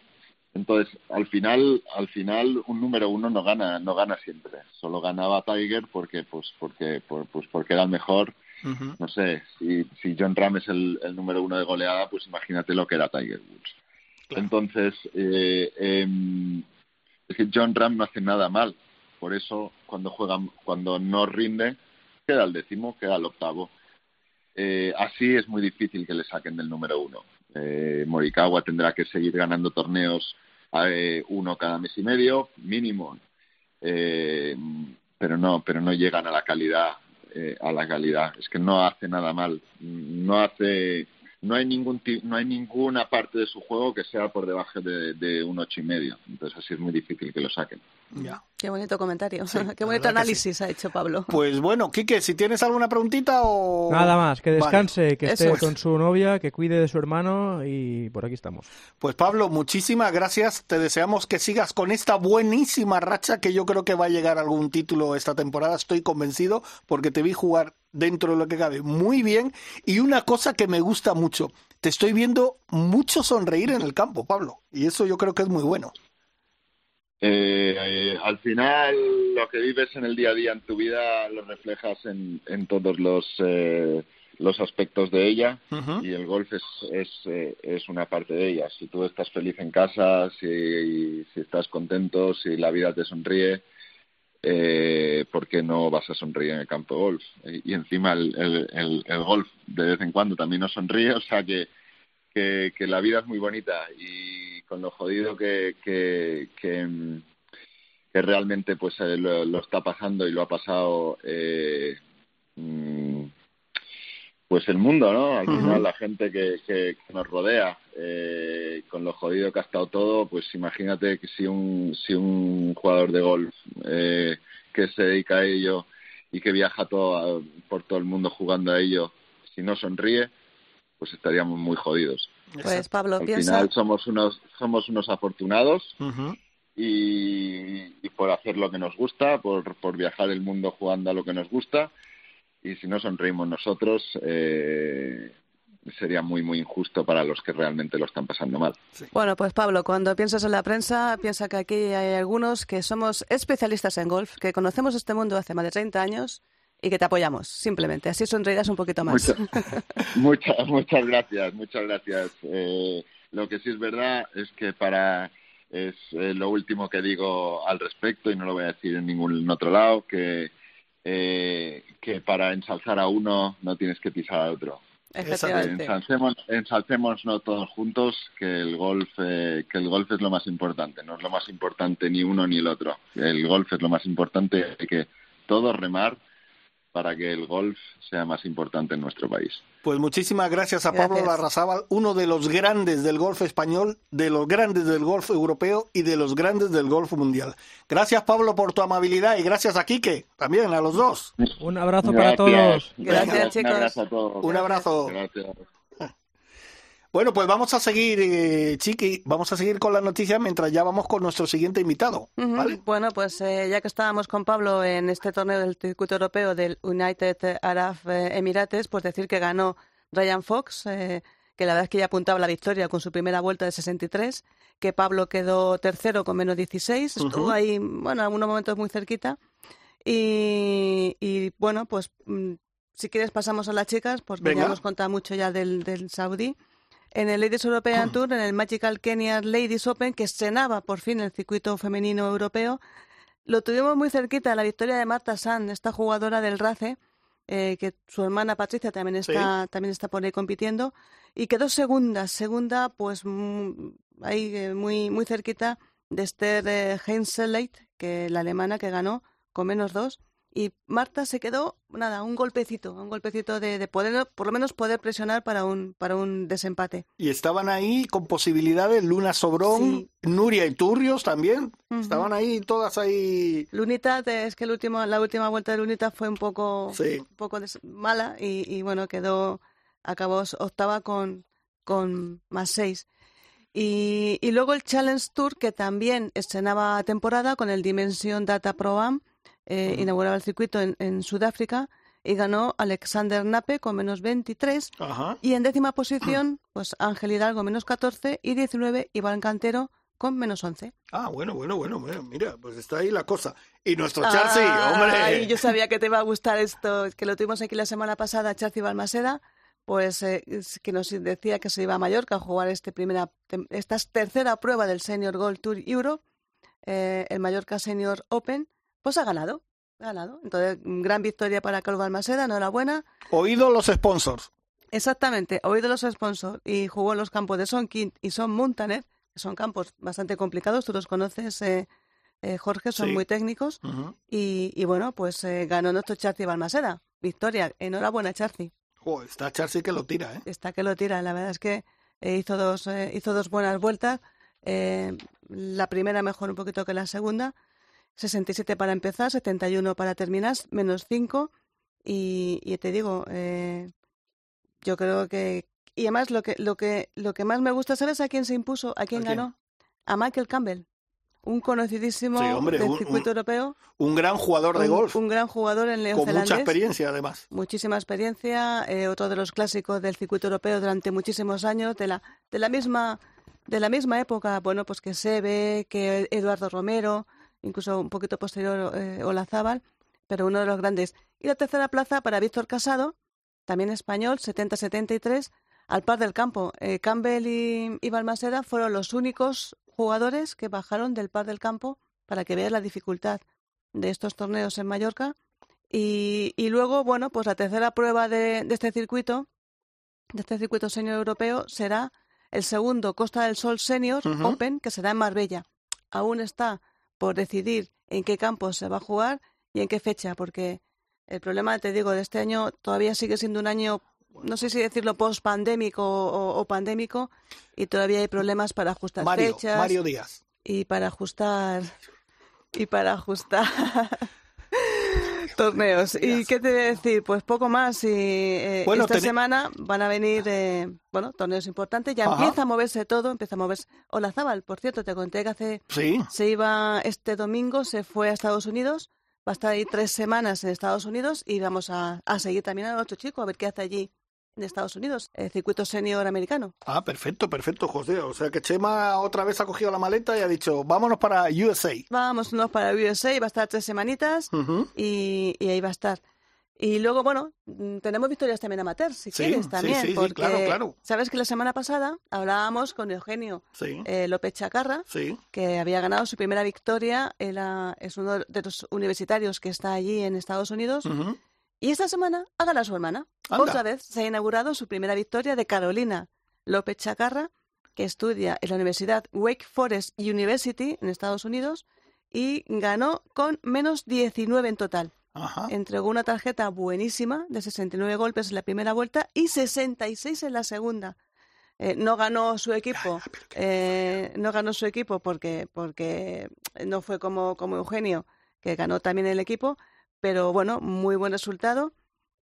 Entonces, al final, al final, un número uno no gana, no gana siempre. Solo ganaba Tiger porque, pues, porque, pues porque era el mejor. No sé, si, si John Ram es el, el, número uno de goleada, pues imagínate lo que era Tiger Woods. Entonces, eh, eh, es que John Ram no hace nada mal. Por eso, cuando juega, cuando no rinde, queda el décimo, queda el octavo. Eh, así es muy difícil que le saquen del número uno. Eh, Morikawa tendrá que seguir ganando torneos eh, uno cada mes y medio, mínimo. Eh, pero no, pero no llegan a la calidad, a la calidad. Es que no hace nada mal. No hace no hay ningún no hay ninguna parte de su juego que sea por debajo de, de un ocho y medio. Entonces así es muy difícil que lo saquen ya. qué bonito comentario. (laughs) Qué bonito análisis ha hecho Pablo. Pues bueno Quique si tienes alguna preguntita o nada más que descanse que esté con su novia que cuide de su hermano y por aquí estamos. Pues Pablo muchísimas gracias. Te deseamos que sigas con esta buenísima racha que yo creo que va a llegar a algún título esta temporada estoy convencido porque te vi jugar dentro de lo que cabe muy bien. Y una cosa que me gusta mucho, te estoy viendo mucho sonreír en el campo, Pablo, y eso yo creo que es muy bueno. Eh, eh, al final lo que vives en el día a día en tu vida lo reflejas en, en todos los eh, los aspectos de ella y el golf es es, eh, es una parte de ella. Si tú estás feliz en casa, si, si estás contento, si la vida te sonríe, eh, ¿por qué no vas a sonreír en el campo de golf? Y encima el, el, el, golf de vez en cuando también nos sonríe, o sea que, que, que la vida es muy bonita y con lo jodido que, que, que, que realmente pues eh, lo, lo, está pasando y lo ha pasado eh, mm, pues el mundo, ¿no? Al final la gente que, que, que nos rodea, eh, con lo jodido que ha estado todo, pues imagínate que si un, si un jugador de golf eh, que se dedica a ello y que viaja todo, por todo el mundo jugando a ello, si no sonríe, pues estaríamos muy jodidos. Pues Pablo, Al piensa... final somos unos, somos unos afortunados uh -huh. y, y por hacer lo que nos gusta, por, por viajar el mundo jugando a lo que nos gusta y si no sonreímos nosotros eh, sería muy muy injusto para los que realmente lo están pasando mal. Sí. Bueno, pues Pablo, cuando piensas en la prensa, piensa que aquí hay algunos que somos especialistas en golf, que conocemos este mundo hace más de 30 años y que te apoyamos, simplemente. Así sonreirás un poquito más. Muchas, (laughs) muchas, muchas gracias, muchas gracias. Eh, lo que sí es verdad es que para es eh, lo último que digo al respecto y no lo voy a decir en ningún otro lado que eh, que para ensalzar a uno no tienes que pisar a otro. Efectivamente. Ensalcemos, ensalcémonos todos juntos que el golf eh, que el golf es lo más importante, no es lo más importante ni uno ni el otro. El golf es lo más importante, hay que todos remar para que el golf sea más importante en nuestro país. Pues muchísimas gracias a Pablo Gracias. Larrazábal, uno de los grandes del golf español, de los grandes del golf europeo y de los grandes del golf mundial. Gracias Pablo por tu amabilidad y gracias a Quique, también a los dos. Un abrazo para todos. Gracias, Un chicos. abrazo a todos. Un abrazo. Bueno, pues vamos a seguir, eh, Chiqui, vamos a seguir con la noticia mientras ya vamos con nuestro siguiente invitado. Bueno, pues eh, ya que estábamos con Pablo en este torneo del circuito europeo del United Arab eh, Emirates, pues decir que ganó Ryan Fox, eh, que la verdad es que ya apuntaba la victoria con su primera vuelta de 63, que Pablo quedó tercero con menos 16, estuvo ahí, bueno, en algunos momentos muy cerquita. Y, y, bueno, pues mm, si quieres pasamos a las chicas, porque Venga. ya hemos contado mucho ya del, del Saudí. En el Ladies European Tour, en el Magical Kenya Ladies Open, que estrenaba por fin el circuito femenino europeo, lo tuvimos muy cerquita, la victoria de Marta Sand, esta jugadora del RACE, eh, que su hermana Patricia también está, también está por ahí compitiendo, y quedó segunda, segunda, pues mm, ahí eh, muy, muy cerquita de Esther eh, Henseleit, que la alemana que ganó con menos dos, y Marta se quedó, nada, un golpecito, un golpecito de, de poder, por lo menos poder presionar para un, para un desempate. Y estaban ahí con posibilidades Luna Sobrón, Sí. Nuria y Turrios también. Estaban ahí todas ahí. Lunita, es que el último, la última vuelta de Lunita fue un poco, Sí. un poco des- mala y, y bueno, quedó, acabó octava con, con más seis. Y, y luego el Challenge Tour, que también estrenaba temporada con el Dimension Data Pro Am, eh, inauguraba el circuito en, en Sudáfrica y ganó Alexander Nape con menos 23. Ajá. Y en décima posición, pues Ángel Hidalgo menos 14 y 19 Iván Cantero con menos 11. Ah, bueno, bueno, bueno, bueno, mira, pues está ahí la cosa. Y nuestro Ay, hombre. yo sabía que te iba a gustar esto, que lo tuvimos aquí la semana pasada, Charci Balmaseda, pues eh, que nos decía que se iba a Mallorca a jugar este primera, esta tercera prueba del Senior Gold Tour Europe, eh, el Mallorca Senior Open, pues ha ganado, ha ganado. Entonces, mm, gran victoria para Carlos Balmaseda, enhorabuena. Oído los sponsors. Exactamente, oído los sponsors y jugó en los campos de Son King y Son Montaner, que son campos bastante complicados, tú los conoces, eh, eh, Jorge, son Sí. muy técnicos. Y, y bueno, pues eh, ganó nuestro Charci Balmaseda. Victoria, enhorabuena Charci. Joder, está Chelsea que lo tira, ¿eh? Está que lo tira. La verdad es que eh, hizo, dos, eh, hizo dos buenas vueltas. Eh, la primera mejor un poquito que la segunda. 67 para empezar, 71 para terminar, menos 5. Y, y te digo, eh, yo creo que... Y además lo que, lo, que, lo que más me gusta, ¿sabes a quién se impuso? ¿A quién ¿A quién? ganó? A Michael Campbell. Un conocidísimo Sí, hombre, del un- circuito un- europeo. Un gran jugador de golf, un gran jugador en con mucha experiencia además. Muchísima experiencia, eh, otro de los clásicos del circuito europeo durante muchísimos años, de la, de la misma, de la misma época, bueno, pues que Sebe, que Eduardo Romero, incluso un poquito posterior eh, Olazábal, pero uno de los grandes. Y la tercera plaza para Víctor Casado, también español, 70-73, al par del campo. Eh, Campbell y, y Balmaseda fueron los únicos jugadores que bajaron del par del campo para que veas la dificultad de estos torneos en Mallorca. Y, y luego, bueno, pues la tercera prueba de, de este circuito, de este circuito senior europeo, será el segundo Costa del Sol Senior. Open, que será en Marbella. Aún está por decidir en qué campo se va a jugar y en qué fecha, porque el problema, te digo, de este año todavía sigue siendo un año, no sé si decirlo post-pandémico o, o pandémico, y todavía hay problemas para ajustar Mario, fechas Mario Díaz. y para ajustar y para ajustar torneos. ¿Y qué te voy a decir? Pues poco más. Y, eh, Bueno, esta semana van a venir eh, bueno torneos importantes. Ya Ajá. empieza a moverse todo, empieza a moverse. Hola Zabal, por cierto, te conté que hace Sí, se iba este domingo, se fue a Estados Unidos. Va a estar ahí tres semanas en Estados Unidos y vamos a, a seguir también al otro chico, a ver qué hace allí en Estados Unidos, el circuito senior americano. Ah, perfecto, perfecto, José. O sea que Chema otra vez ha cogido la maleta y ha dicho, vámonos para USA. Vámonos para USA, va a estar tres semanitas. Ujú. y, y ahí va a estar. Y luego, bueno, tenemos victorias también amateurs, si Sí, quieres, también. sí, sí, porque claro, claro. Sabes que la semana pasada hablábamos con Eugenio Sí, eh, López Chacarra, sí. que había ganado su primera victoria, ah, es uno de los universitarios que está allí en Estados Unidos. Y esta semana ha ganado su hermana. Anda. Otra vez se ha inaugurado su primera victoria de Carolina López Chacarra, que estudia en la Universidad Wake Forest University en Estados Unidos y ganó con menos 19 en total. Ajá. Entregó una tarjeta buenísima de 69 golpes en la primera vuelta y 66 en la segunda. Eh, no ganó su equipo, eh, no ganó su equipo porque, porque no fue como, como Eugenio, que ganó también el equipo, pero bueno, muy buen resultado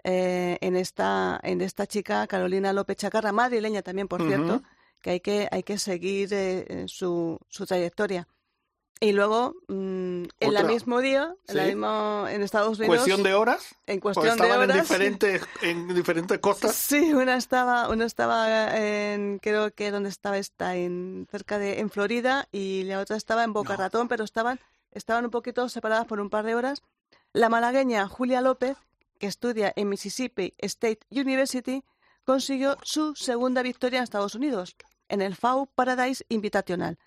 eh, en esta, en esta chica Carolina López Chacarra, madrileña también, por cierto, que hay que, hay que seguir eh, eh, su, su trayectoria. Y luego, mm, en la mismo día, en, la Sí. mismo- en Estados Unidos, Cuestión de horas. en cuestión de estaban en horas, diferentes, en diferentes costas. Sí, una estaba, una estaba en, creo que donde estaba esta, en cerca de, en Florida, y la otra estaba en Boca No. Ratón, pero estaban, estaban un poquito separadas por un par de horas. La malagueña Julia López, que estudia en Mississippi State University, consiguió su segunda victoria en Estados Unidos, en el FAU Paradise Invitational,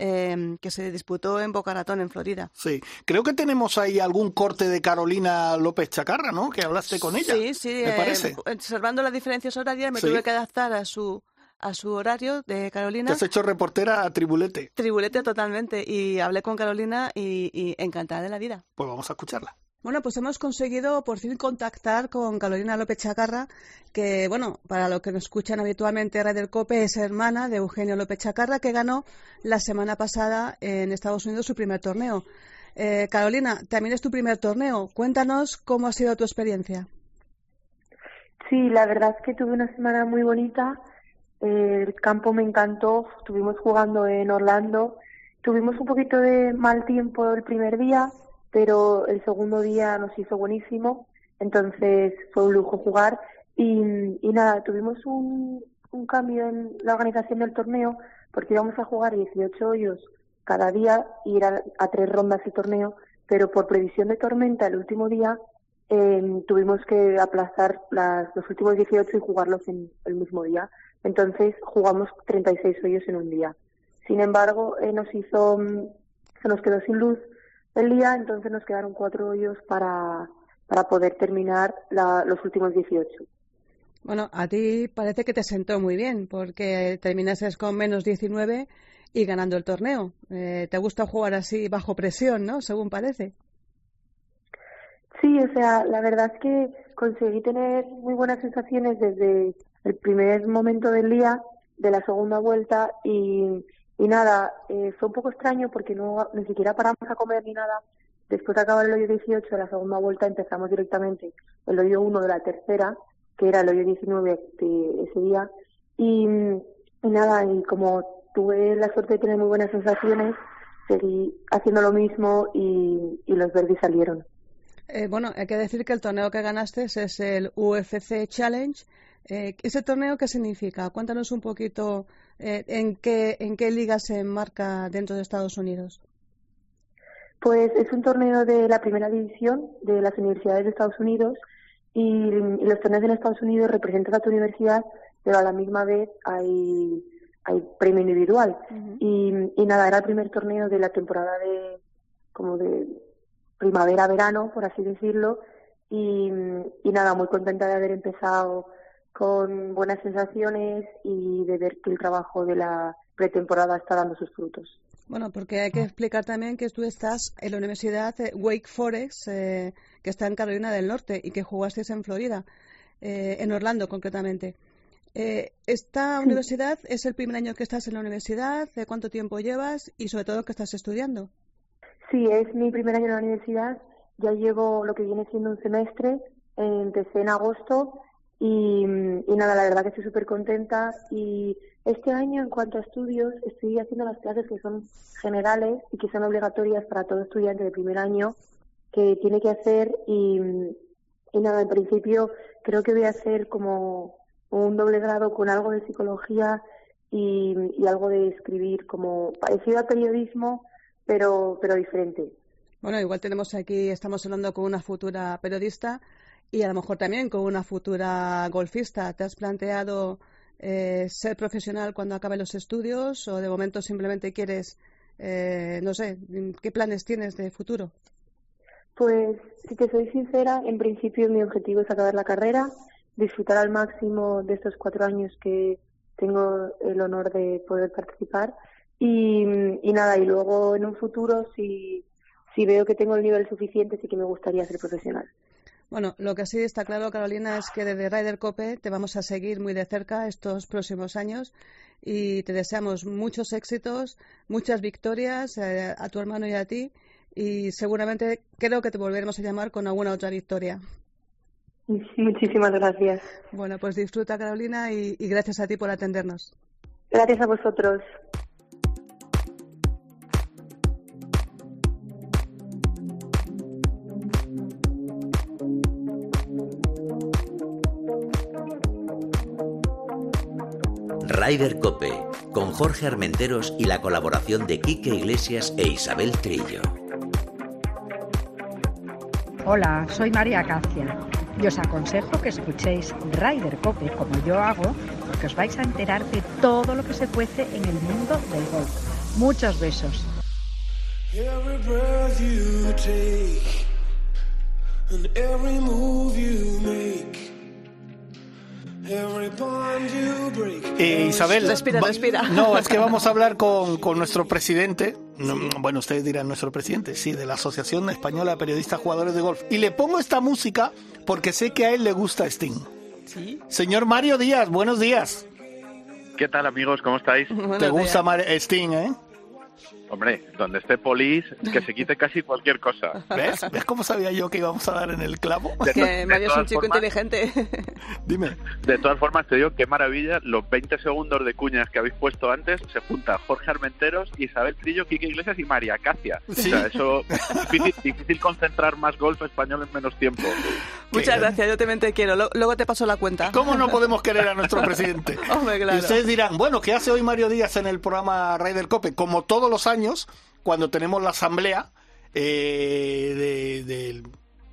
eh, que se disputó en Boca Ratón, en Florida. Sí, creo que tenemos ahí algún corte de Carolina López Chacarra, ¿no? Que hablaste con ella. Sí, sí. me eh, parece. observando las diferencias horarias, me Sí. tuve que adaptar a su, a su horario de Te Carolina. has hecho reportera a Tribulete. Tribulete totalmente. Y hablé con Carolina y, y encantada de la vida. Pues vamos a escucharla. Bueno, pues hemos conseguido por fin contactar con Carolina López Chacarra, que, bueno, para los que nos escuchan habitualmente, Red del Cope es hermana de Eugenio López Chacarra, que ganó la semana pasada en Estados Unidos su primer torneo. Eh, Carolina, también es tu primer torneo. Cuéntanos cómo ha sido tu experiencia. Sí, la verdad es que tuve una semana muy bonita. El campo me encantó. Estuvimos jugando en Orlando. Tuvimos un poquito de mal tiempo el primer día, pero el segundo día nos hizo buenísimo. Entonces fue un lujo jugar. Y, nada, tuvimos un, cambio en la organización del torneo porque íbamos a jugar 18 hoyos cada día y ir a, tres rondas de torneo, pero por previsión de tormenta el último día eh, tuvimos que aplazar las, los últimos 18 y jugarlos en el mismo día. Entonces jugamos 36 hoyos en un día. Sin embargo, eh, nos hizo, mm, se nos quedó sin luz el día, entonces nos quedaron cuatro hoyos para, para poder terminar la, los últimos 18. Bueno, a ti parece que te sentó muy bien, porque terminaste con menos 19 y ganando el torneo. Eh, ¿Te gusta jugar así bajo presión, no? Según parece. Sí, o sea, la verdad es que conseguí tener muy buenas sensaciones desde el primer momento del día, de la segunda vuelta, y, y nada, eh, fue un poco extraño porque no ni siquiera paramos a comer ni nada. Después de acabar el hoyo 18 de la segunda vuelta empezamos directamente el hoyo 1 de la tercera, que era el hoyo 19 de ese día, y, nada, y como tuve la suerte de tener muy buenas sensaciones, seguí haciendo lo mismo y, y los verdes salieron. Eh, bueno, hay que decir que el torneo que ganaste es el UFC Challenge. Eh, ¿Ese torneo qué significa? Cuéntanos un poquito eh, en, qué, en qué liga se enmarca dentro de Estados Unidos. Pues es un torneo de la primera división de las universidades de Estados Unidos y, y los torneos en Estados Unidos representan a tu universidad, pero a la misma vez hay, hay premio individual. y, y nada, era el primer torneo de la temporada de como de primavera-verano, por así decirlo, y, y nada, muy contenta de haber empezado con buenas sensaciones y de ver que el trabajo de la pretemporada está dando sus frutos. Bueno, porque hay que explicar también que tú estás en la Universidad Wake Forest, eh, que está en Carolina del Norte y que jugaste en Florida, eh, en Orlando concretamente. Eh, ¿Esta universidad es el primer año que estás en la universidad? ¿De cuánto tiempo llevas? Y sobre todo, ¿qué estás estudiando? Sí, es mi primer año en la universidad. Ya llevo lo que viene siendo un semestre. Empecé en agosto y, nada, la verdad que estoy súper contenta. Y este año, en cuanto a estudios, estoy haciendo las clases que son generales y que son obligatorias para todo estudiante de primer año que tiene que hacer. Y, y nada, en principio creo que voy a hacer como un doble grado con algo de psicología y, y algo de escribir, como parecido al periodismo, pero, pero diferente. Bueno, igual tenemos aquí, estamos hablando con una futura periodista y a lo mejor también con una futura golfista. ¿Te has planteado eh, ser profesional cuando acabe los estudios o de momento simplemente quieres, eh, no sé, qué planes tienes de futuro? Pues si te soy sincera, en principio mi objetivo es acabar la carrera, disfrutar al máximo de estos cuatro años que tengo el honor de poder participar y, y nada, y luego en un futuro si, si veo que tengo el nivel suficiente sí que me gustaría ser profesional. Bueno, lo que sí está claro, Carolina, es que desde Ryder Cope te vamos a seguir muy de cerca estos próximos años y te deseamos muchos éxitos, muchas victorias eh, a tu hermano y a ti y seguramente creo que te volveremos a llamar con alguna otra victoria. Muchísimas gracias. Bueno, pues disfruta, Carolina, y, y gracias a ti por atendernos. Gracias a vosotros. Ryder Cope, con Jorge Armenteros y la colaboración de Quique Iglesias e Isabel Trillo. Hola, soy María Cacia y os aconsejo que escuchéis Ryder Cope como yo hago, porque os vais a enterar de todo lo que se cuece en el mundo del golf. Muchos besos. Every Eh, Isabel, Respira, va- respira. No, es que vamos a hablar con, con nuestro presidente. No, bueno, ustedes dirán nuestro presidente, sí, de la Asociación Española de Periodistas Jugadores de Golf. Y le pongo esta música porque sé que a él le gusta Sting. Sí. Señor Mario Díaz, buenos días. ¿Qué tal amigos? ¿Cómo estáis? (laughs) ¿Te gusta Mar- Sting, eh? Hombre, donde esté Polis, que se quite casi cualquier cosa. ¿Ves? ¿Ves cómo sabía yo que íbamos a dar en el clavo? De, Que Mario es un chico formas- inteligente. Dime. De todas formas, te digo qué maravilla, los 20 segundos de cuñas que habéis puesto antes, se junta Jorge Armenteros, Isabel Trillo, Quique Iglesias y María Cacia. Sí. O sea, eso, difícil, difícil concentrar más golf español en menos tiempo. Muchas Qué- gracias, yo también te quiero. Lo- Luego te paso la cuenta. ¿Cómo no (laughs) podemos querer a nuestro presidente? (laughs) Hombre, claro. Y ustedes dirán, bueno, ¿qué hace hoy Mario Díaz en el programa Ryder Cope? Como todos los años, cuando tenemos la asamblea eh, de, de-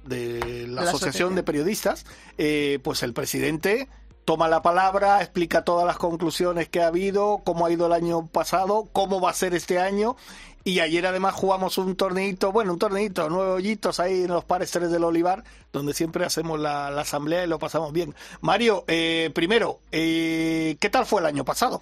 de la la Asociación de Periodistas, eh, pues el presidente toma la palabra, explica todas las conclusiones que ha habido, cómo ha ido el año pasado, cómo va a ser este año. Y ayer además jugamos un torneito, bueno, un torneito, nueve hoyitos ahí en los pares 3 del Olivar, donde siempre hacemos la, la asamblea y lo pasamos bien. Mario, eh, primero, eh, ¿qué tal fue el año pasado?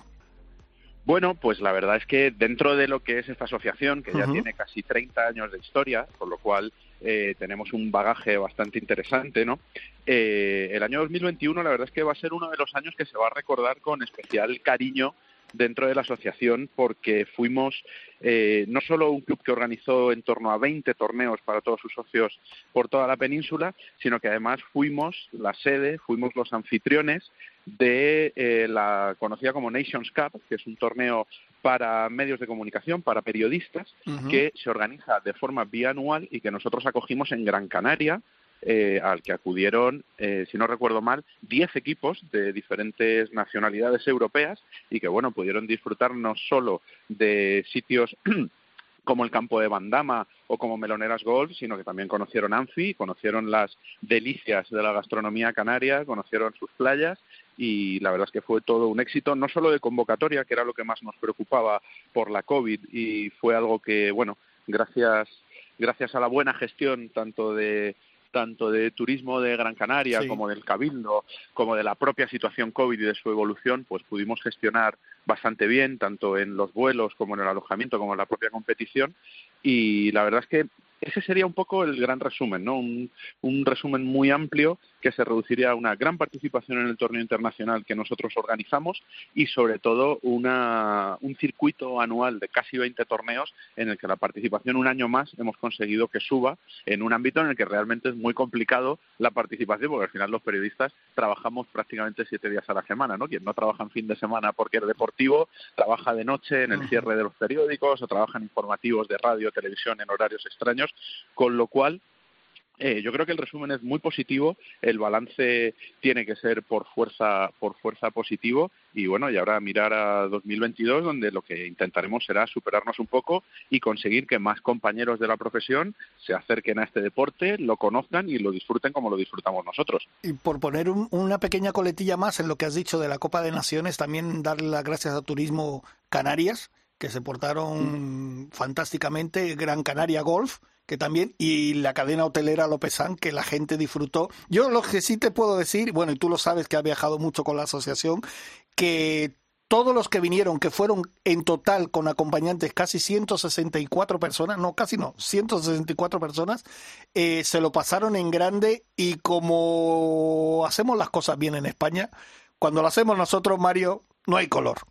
Bueno, pues la verdad es que dentro de lo que es esta asociación, que ya tiene casi 30 años de historia, con lo cual eh, tenemos un bagaje bastante interesante, ¿no? Eh, el año 2021 la verdad es que va a ser uno de los años que se va a recordar con especial cariño dentro de la asociación porque fuimos eh, no solo un club que organizó en torno a 20 torneos para todos sus socios por toda la península, sino que además fuimos la sede, fuimos los anfitriones de eh, la conocida como Nations Cup, que es un torneo para medios de comunicación, para periodistas, que se organiza de forma bianual y que nosotros acogimos en Gran Canaria, eh, al que acudieron, eh, si no recuerdo mal, 10 equipos de diferentes nacionalidades europeas y que, bueno, pudieron disfrutar no solo de sitios (clears throat) como el campo de Bandama o como Meloneras Golf, sino que también conocieron Anfi, conocieron las delicias de la gastronomía canaria, conocieron sus playas y la verdad es que fue todo un éxito, no solo de convocatoria, que era lo que más nos preocupaba por la COVID y fue algo que, bueno, gracias gracias a la buena gestión tanto de tanto de turismo de Gran Canaria Sí. como del Cabildo, como de la propia situación COVID y de su evolución, pues pudimos gestionar bastante bien, tanto en los vuelos como en el alojamiento, como en la propia competición. Y la verdad es que ese sería un poco el gran resumen, ¿no? Un, un resumen muy amplio que se reduciría a una gran participación en el torneo internacional que nosotros organizamos y sobre todo una, un circuito anual de casi 20 torneos en el que la participación un año más hemos conseguido que suba en un ámbito en el que realmente es muy complicado la participación porque al final los periodistas trabajamos prácticamente siete días a la semana, ¿no? Quien no trabaja en fin de semana porque es deportivo, trabaja de noche en el cierre de los periódicos o trabaja en informativos de radio, televisión en horarios extraños, con lo cual eh, yo creo que el resumen es muy positivo, el balance tiene que ser por fuerza, por fuerza positivo y bueno, y ahora mirar a 2022 donde lo que intentaremos será superarnos un poco y conseguir que más compañeros de la profesión se acerquen a este deporte, lo conozcan y lo disfruten como lo disfrutamos nosotros. Y por poner un- una pequeña coletilla más en lo que has dicho de la Copa de Naciones, también darle las gracias a Turismo Canarias, que se portaron fantásticamente, Gran Canaria Golf, que también, y la cadena hotelera Lópezán, que la gente disfrutó. Yo lo que sí te puedo decir, bueno, y tú lo sabes que has viajado mucho con la asociación, que todos los que vinieron, que fueron en total con acompañantes casi 164 personas, no, casi no, 164 personas, eh, se lo pasaron en grande y como hacemos las cosas bien en España, cuando lo hacemos nosotros, Mario, no hay color.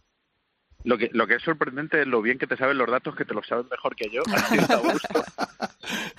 Lo que, lo que es sorprendente es lo bien que te saben los datos, que te los saben mejor que yo. (laughs)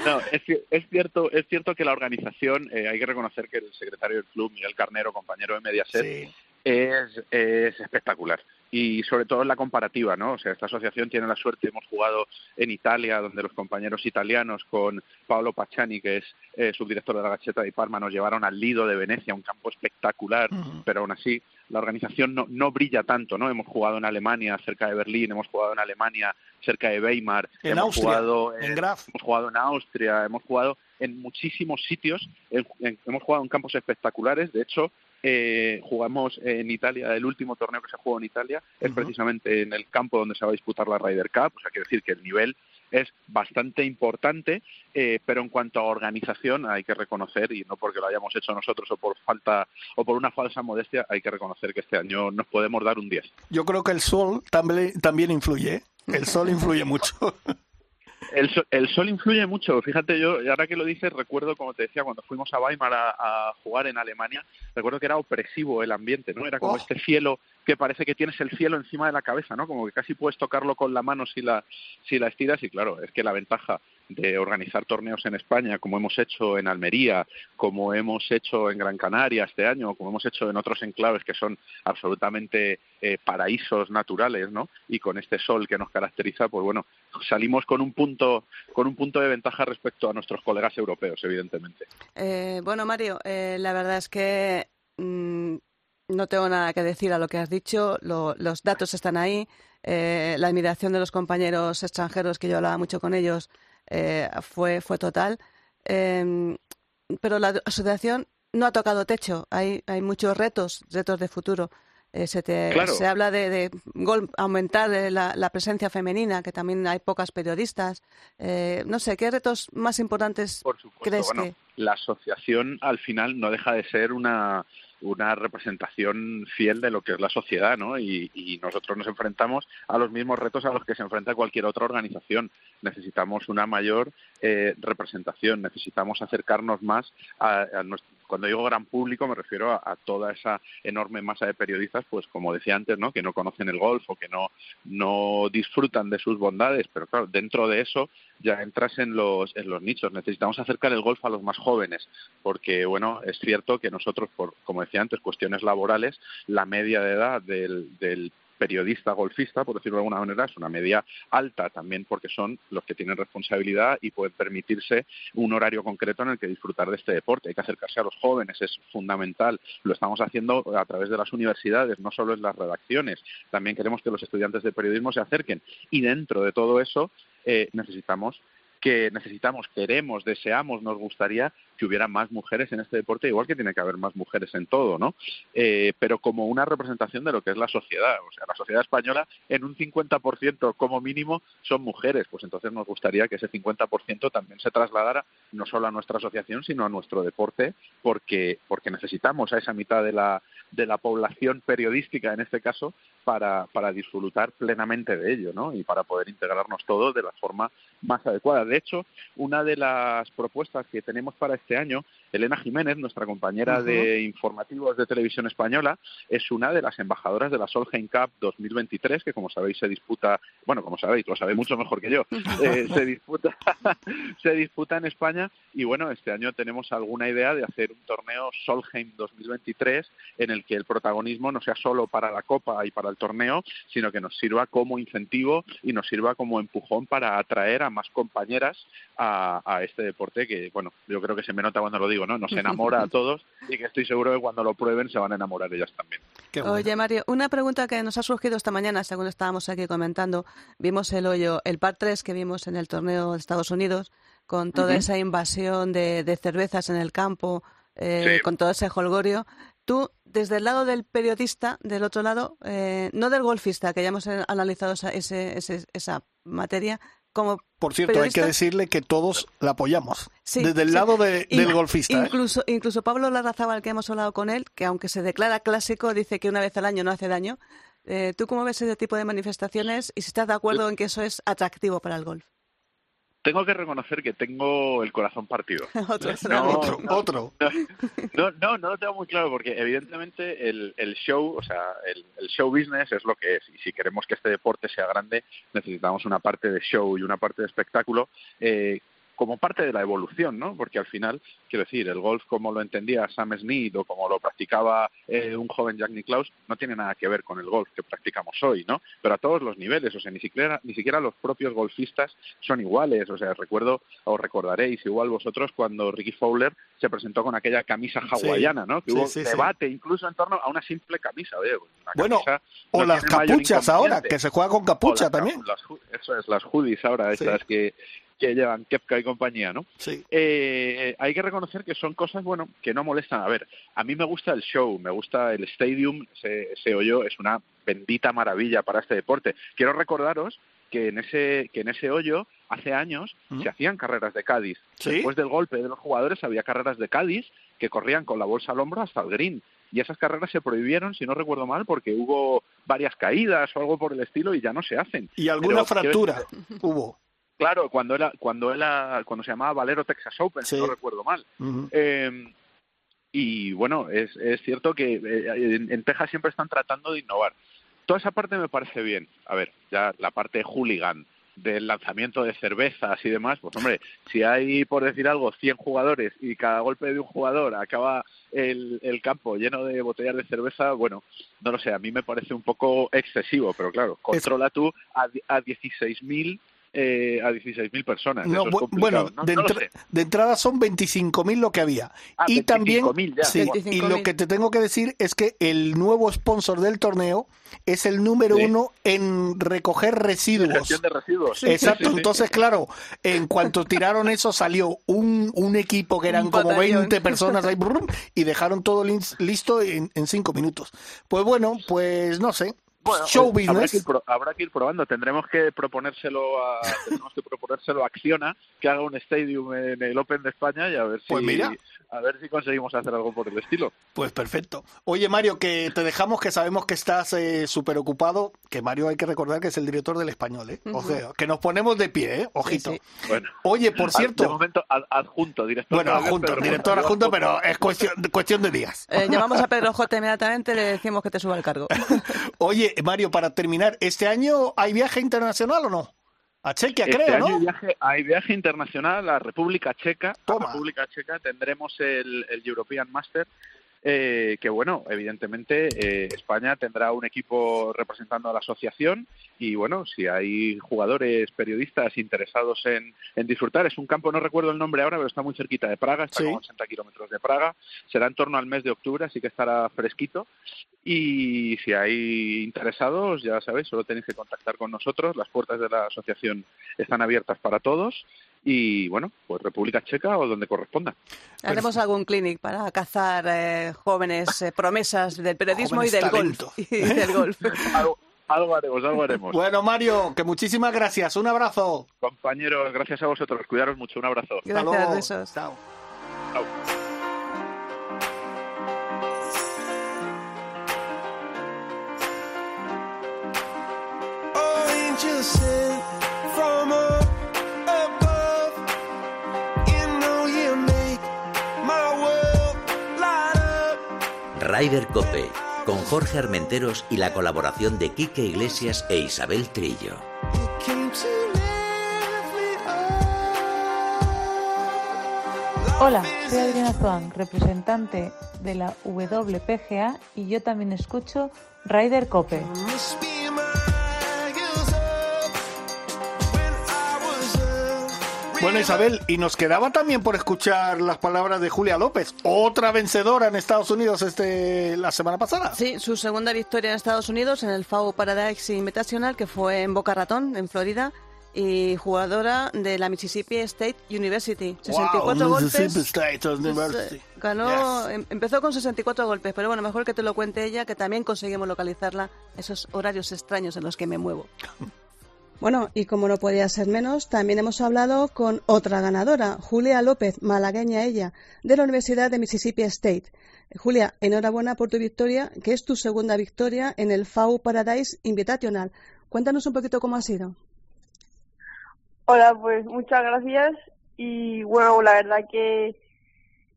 No, es, es cierto, es cierto que la organización, eh, hay que reconocer que el secretario del club, Miguel Carnero, compañero de Mediaset, Sí. es, es espectacular. Y sobre todo en la comparativa, ¿no? O sea, esta asociación tiene la suerte, hemos jugado en Italia, donde los compañeros italianos con Paolo Pacciani, que es eh, subdirector de la Gacheta de Parma, nos llevaron al Lido de Venecia, un campo espectacular, pero aún así la organización no, no brilla tanto, ¿no? Hemos jugado en Alemania, cerca de Berlín, hemos jugado en Alemania, cerca de Weimar, En hemos Austria, jugado en Graf. hemos jugado en Austria, hemos jugado en muchísimos sitios, en- en- hemos jugado en campos espectaculares. De hecho, eh, jugamos en Italia, el último torneo que se jugó en Italia es precisamente en el campo donde se va a disputar la Ryder Cup. O sea, quiero decir que el nivel es bastante importante, eh, pero en cuanto a organización hay que reconocer, y no porque lo hayamos hecho nosotros o por falta o por una falsa modestia, hay que reconocer que este año nos podemos dar un 10. Yo creo que el sol también, también influye, ¿eh? El sol influye mucho. (laughs) El sol, el sol influye mucho. Fíjate, yo, ahora que lo dices, recuerdo, como te decía, cuando fuimos a Weimar a, a jugar en Alemania, recuerdo que era opresivo el ambiente, ¿no? Era como Oh. este cielo que parece que tienes el cielo encima de la cabeza, ¿no? Como que casi puedes tocarlo con la mano si la, si la estiras. Y claro, es que la ventaja de organizar torneos en España, como hemos hecho en Almería, como hemos hecho en Gran Canaria este año, como hemos hecho en otros enclaves que son absolutamente eh, paraísos naturales, ¿no? Y con este sol que nos caracteriza, pues bueno, salimos con un punto con un punto de ventaja respecto a nuestros colegas europeos, evidentemente. Eh, bueno, Mario, eh, la verdad es que mm, no tengo nada que decir a lo que has dicho. Lo- los datos están ahí. Eh, la admiración de los compañeros extranjeros, que yo hablaba mucho con ellos, eh, fue, fue total. Eh, pero la asociación no ha tocado techo. Hay, hay muchos retos, retos de futuro. Eh, se, te- Claro. se habla de, de gol- aumentar eh, la, la presencia femenina, que también hay pocas periodistas. Eh, no sé, ¿qué retos más importantes Por supuesto, crees bueno, que...? la asociación al final no deja de ser una, una representación fiel de lo que es la sociedad, ¿no? Y, nosotros nos enfrentamos a los mismos retos a los que se enfrenta cualquier otra organización. Necesitamos una mayor eh, representación, necesitamos acercarnos más a, a nuestro cuando digo gran público me refiero a, toda esa enorme masa de periodistas, pues como decía antes, ¿no? que no conocen el golf o que no, no disfrutan de sus bondades, pero claro, dentro de eso ya entras en los, en los nichos. Necesitamos acercar el golf a los más jóvenes, porque bueno, es cierto que nosotros, por, como decía antes, cuestiones laborales, la media de edad del, del periodista golfista, por decirlo de alguna manera, es una media alta también porque son los que tienen responsabilidad y pueden permitirse un horario concreto en el que disfrutar de este deporte. Hay que acercarse a los jóvenes, es fundamental. Lo estamos haciendo a través de las universidades, no solo en las redacciones. También queremos que los estudiantes de periodismo se acerquen. Y dentro de todo eso eh, necesitamos que necesitamos, queremos, deseamos, nos gustaría que hubiera más mujeres en este deporte, igual que tiene que haber más mujeres en todo, ¿no? Eh, pero como una representación de lo que es la sociedad. O sea, la sociedad española en un 50% como mínimo son mujeres. Pues entonces nos gustaría que ese 50% también se trasladara no solo a nuestra asociación, sino a nuestro deporte, porque, porque necesitamos a esa mitad de la, de la población periodística, en este caso, para, para disfrutar plenamente de ello, ¿no? Y para poder integrarnos todos de la forma más adecuada. De hecho, una de las propuestas que tenemos para este año, Elena Jiménez, nuestra compañera de informativos de televisión española, es una de las embajadoras de la Solheim Cup 2023, que como sabéis se disputa, bueno, como sabéis, lo sabéis mucho mejor que yo, (laughs) eh, se disputa (laughs) se disputa en España. Y bueno, este año tenemos alguna idea de hacer un torneo Solheim 2023 en el que el protagonismo no sea solo para la Copa y para el torneo, sino que nos sirva como incentivo y nos sirva como empujón para atraer a más compañeras a, a este deporte que, bueno, yo creo que se me nota cuando lo digo, ¿no? Nos (laughs) enamora a todos y que estoy seguro que cuando lo prueben se van a enamorar ellas también. Qué bueno. Oye, Mario, una pregunta que nos ha surgido esta mañana, según estábamos aquí comentando. Vimos el hoyo, el par 3 que vimos en el torneo de Estados Unidos, con toda esa invasión de, de cervezas en el campo, eh, Sí. con todo ese holgorio. Tú, desde el lado del periodista, del otro lado, eh, no del golfista, que ya hemos eh, analizado esa, ese- ese- esa materia, como Por cierto, hay que decirle que todos la apoyamos. Sí, Desde el sí. lado de- In- del golfista. ¿eh? Incluso, incluso Pablo Larrazábal, que hemos hablado con él, que aunque se declara clásico, dice que una vez al año no hace daño. Eh, ¿Tú cómo ves ese tipo de manifestaciones y si estás de acuerdo en que eso es atractivo para el golf? Tengo que reconocer que tengo el corazón partido. (laughs) Otro, No, otro, no, otro. No, no, no lo tengo muy claro porque evidentemente el, el show, o sea, el, el show business es lo que es y si queremos que este deporte sea grande necesitamos una parte de show y una parte de espectáculo eh, como parte de la evolución, ¿no? Porque al final, quiero decir, el golf como lo entendía Sam Snead o como lo practicaba eh, un joven Jack Nicklaus no tiene nada que ver con el golf que practicamos hoy, ¿no? Pero a todos los niveles, o sea, ni siquiera ni siquiera los propios golfistas son iguales, o sea, recuerdo o recordaréis igual vosotros cuando Ricky Fowler se presentó con aquella camisa hawaiana, ¿no? Que sí, hubo sí, sí. debate incluso en torno a una simple camisa, oye, una Bueno, camisa O no las capuchas ahora, que se juega con O capucha las- también. las eso es, las hoodies ahora, estas que, que llevan Kepka y compañía, ¿no? Sí. Eh, hay que reconocer que son cosas, bueno, que no molestan. A ver, a mí me gusta el show, me gusta el stadium, ese, ese hoyo es una bendita maravilla para este deporte. Quiero recordaros que en ese, que en ese hoyo, hace años, se hacían carreras de Cádiz. ¿Sí? Después del golpe de los jugadores había carreras de Cádiz que corrían con la bolsa al hombro hasta el green. Y esas carreras se prohibieron, si no recuerdo mal, porque hubo varias caídas o algo por el estilo y ya no se hacen. Y alguna Pero, fractura hubo. Claro, cuando era, cuando era, cuando se llamaba Valero Texas Open, Sí. si no recuerdo mal. Eh, y bueno, es, es cierto que eh, en, en Texas siempre están tratando de innovar. Toda esa parte me parece bien. A ver, ya la parte hooligan del lanzamiento de cervezas y demás, pues hombre, si hay, por decir algo, 100 jugadores y cada golpe de un jugador acaba el, el campo lleno de botellas de cerveza, bueno, no lo sé, a mí me parece un poco excesivo, pero claro, controla tú a, a 16.000 eh, a 16.000 personas. No, Eso es bueno, No- de, no lo entra- sé. de entrada son 25.000 lo que había. Ah, y también, 25.000 ya. sí, y 25.000. lo que te tengo que decir es que el nuevo sponsor del torneo es el número Sí. uno en recoger residuos. De residuos. Exacto, Sí, sí, sí. entonces claro, en cuanto tiraron eso salió un, un equipo que eran Un como batallón. 20 personas ahí brum, y dejaron todo lis- listo en, en cinco minutos. Pues bueno, pues no sé, Bueno, show eh, Habrá que, business. ir habrá que ir probando. Tendremos que proponérselo a, (laughs) tendremos que proponérselo a Acciona que haga un stadium en el Open de España y a ver si Pues mira. a ver si conseguimos hacer algo por el estilo. Pues perfecto. Oye Mario, que te dejamos, que sabemos que estás eh, súper ocupado, que Mario hay que recordar que es el director del español, ¿eh? O sea, que nos ponemos de pie, ¿eh? Ojito. Sí, Bueno, Oye, por de cierto, momento ad- adjunto, director. bueno, de adjunto, pero- director adjunto, pero es cuestión, cuestión de días. Eh, llamamos a Pedro (laughs) J inmediatamente y le decimos que te suba el cargo. (laughs) Oye, Mario, para terminar, ¿este año hay viaje internacional o no? A Chequia, Este creo, año ¿no? hay viaje, hay viaje internacional a República Checa. Toma. A República Checa tendremos el, el European Master, eh, que bueno, evidentemente eh, España tendrá un equipo representando a la asociación y bueno, si hay jugadores, periodistas interesados en, en disfrutar, es un campo, no recuerdo el nombre ahora, pero está muy cerquita de Praga, está Sí. como a 80 kilómetros de Praga, será en torno al mes de octubre, así que estará fresquito y si hay interesados, ya sabéis, solo tenéis que contactar con nosotros, las puertas de la asociación están abiertas para todos y bueno, pues República Checa o donde corresponda. Haremos algún clinic para cazar eh, jóvenes eh, promesas del periodismo Jóvenes y del talento. golf. (laughs) Y del golf. Algo, haremos, algo haremos. Bueno, Mario, que muchísimas gracias. Un abrazo. Compañeros, gracias a vosotros, cuidaros mucho, un abrazo. Hasta Gracias, luego. besos. Chao. Chao. Ryder Cope, con Jorge Armenteros y la colaboración de Quique Iglesias e Isabel Trillo. Hola, soy Adriana Zoan, representante de la WPGA y yo también escucho Ryder Cope. Bueno, Isabel, y nos quedaba también por escuchar las palabras de Julia López, otra vencedora en Estados Unidos este la semana pasada. Sí, su segunda victoria en Estados Unidos en el FAO Paradise Invitational, que fue en Boca Ratón, en Florida, y jugadora de la Mississippi State University. 64 Wow, golpes. State University. Ganó, Yes. em- empezó con 64 golpes, pero bueno, mejor que te lo cuente ella, que también conseguimos localizarla, esos horarios extraños en los que me muevo. (laughs) Bueno, y como no podía ser menos, también hemos hablado con otra ganadora, Julia López, malagueña ella, de la Universidad de Mississippi State. Julia, enhorabuena por tu victoria, que es tu segunda victoria en el FAU Paradise Invitational. Cuéntanos un poquito cómo ha sido. Hola, pues muchas gracias y bueno, la verdad que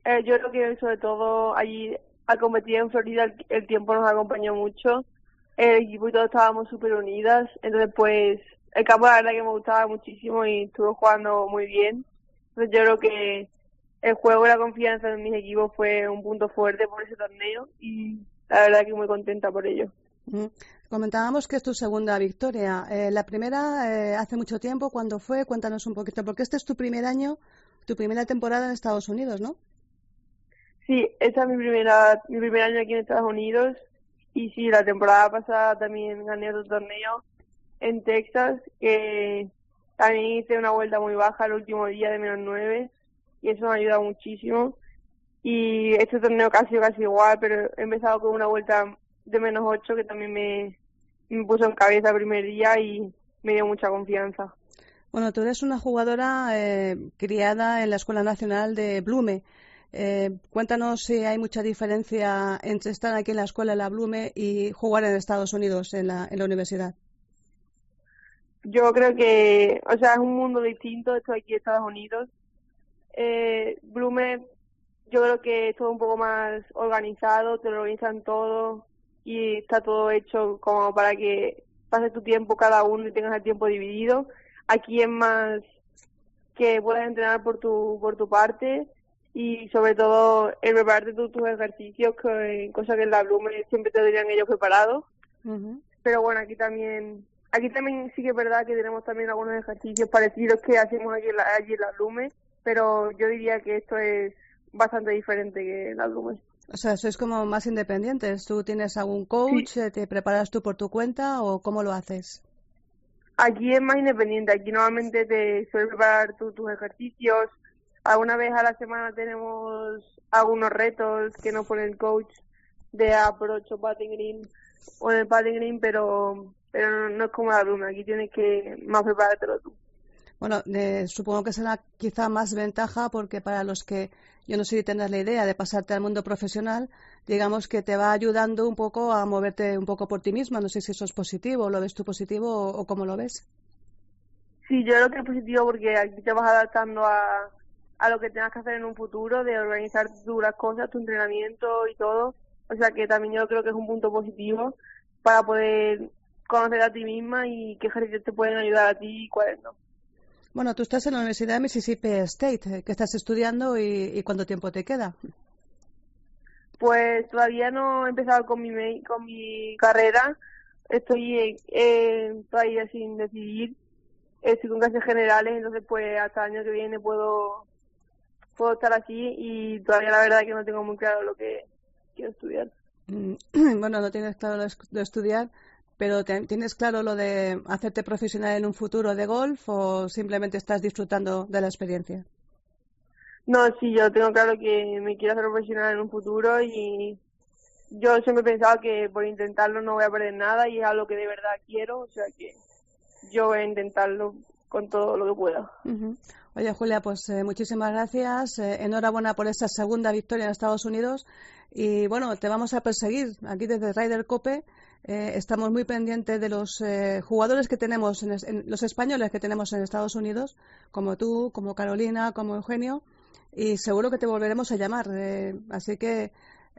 eh, yo creo que sobre todo allí al competir en Florida el, el tiempo nos acompañó mucho, el equipo y todos estábamos súper unidas, entonces pues el campo la verdad que me gustaba muchísimo y estuve jugando muy bien, entonces yo creo que el juego y la confianza en mis equipos fue un punto fuerte por ese torneo y la verdad que muy contenta por ello. Mm. Comentábamos que es tu segunda victoria. Eh, la primera eh, hace mucho tiempo, ¿cuándo fue? Cuéntanos un poquito, porque este es tu primer año, tu primera temporada en Estados Unidos, ¿no? Sí, esta es mi primera, mi primer año aquí en Estados Unidos y sí, la temporada pasada también gané otro torneo en Texas que también hice una vuelta muy baja el último día de menos nueve y eso me ha ayudado muchísimo y este torneo casi casi igual, pero he empezado con una vuelta de menos ocho que también me, me puso en cabeza el primer día y me dio mucha confianza. Bueno, tú eres una jugadora eh, criada en la Escuela Nacional de Blume. Eh, cuéntanos si hay mucha diferencia entre estar aquí en la escuela de la Blume y jugar en Estados Unidos, en la, en la universidad. Yo creo que, o sea, es un mundo distinto, estoy aquí en Estados Unidos. Eh, Blume, yo creo que es todo un poco más organizado, te lo organizan todo y está todo hecho como para que pases tu tiempo cada uno y tengas el tiempo dividido. Aquí es más que puedas entrenar por tu, por tu parte y sobre todo el prepararte tus ejercicios, que, cosa que en la Blume siempre te dirían ellos preparados. Pero bueno, aquí también, aquí también sí que es verdad que tenemos también algunos ejercicios parecidos que hacemos aquí en la, allí en la Blume, pero yo diría que esto es bastante diferente que en la Blume. O sea, sois como más independientes. ¿Tú tienes algún coach? eh, ¿Te preparas tú por tu cuenta o cómo lo haces? Aquí es más independiente, aquí normalmente te suele preparar tú tus ejercicios. Alguna vez a la semana tenemos algunos retos que nos pone el coach de approach o batting green o en el batting green, pero pero no, no es como la luna, aquí tienes que más preparártelo tú. Bueno, eh, supongo que será quizá más ventaja porque para los que yo no sé si tendrás la idea de pasarte al mundo profesional, digamos que te va ayudando un poco a moverte un poco por ti misma. No sé si eso es positivo, lo ves tú positivo o, o cómo lo ves. Sí, yo creo que es positivo porque aquí te vas adaptando a, a lo que tengas que hacer en un futuro, de organizar las cosas, tu entrenamiento y todo. O sea que también yo creo que es un punto positivo para poder conocer a ti misma y qué ejercicios te pueden ayudar a ti y cuáles no. Bueno, tú estás en la Universidad de Mississippi State. eh, ¿Qué estás estudiando y, y cuánto tiempo te queda? Pues todavía no he empezado con mi con mi carrera. Estoy eh, todavía sin decidir. Estoy con clases generales, entonces pues hasta el año que viene puedo puedo estar así y todavía la verdad que no tengo muy claro lo que quiero estudiar. Mm, (clears throat) Bueno, no tienes claro lo de estudiar, pero te- ¿tienes claro lo de hacerte profesional en un futuro de golf o simplemente estás disfrutando de la experiencia? No, sí, yo tengo claro que me quiero hacer profesional en un futuro y yo siempre he pensado que por intentarlo no voy a perder nada y es algo que de verdad quiero, o sea que yo voy a intentarlo con todo lo que pueda. Oye, Julia, pues eh, muchísimas gracias. eh, enhorabuena por esta segunda victoria en Estados Unidos. Y bueno, te vamos a perseguir aquí desde Ryder Cope. Eh, estamos muy pendientes de los eh, jugadores que tenemos, en, los españoles que tenemos en Estados Unidos, como tú, como Carolina, como Eugenio. Y seguro que te volveremos a llamar. eh, así que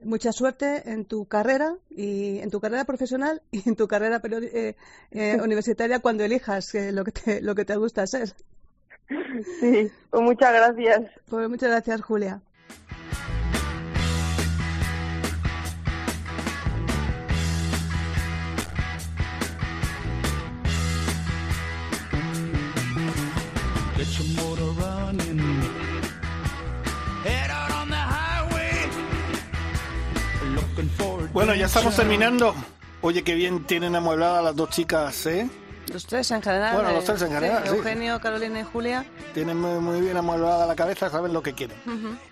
mucha suerte en tu carrera y en tu carrera profesional y en tu carrera eh, eh, (laughs) universitaria cuando elijas lo que te, lo que te gusta hacer. Sí, pues muchas gracias. Pues muchas gracias, Julia. Bueno, ya estamos terminando. Oye, qué bien tienen amuebladas las dos chicas, ¿eh? Los tres en general. Bueno, los eh, tres en general, sí. Eugenio, Carolina y Julia. Tienen muy, muy bien amueblada la cabeza, saben lo que quieren.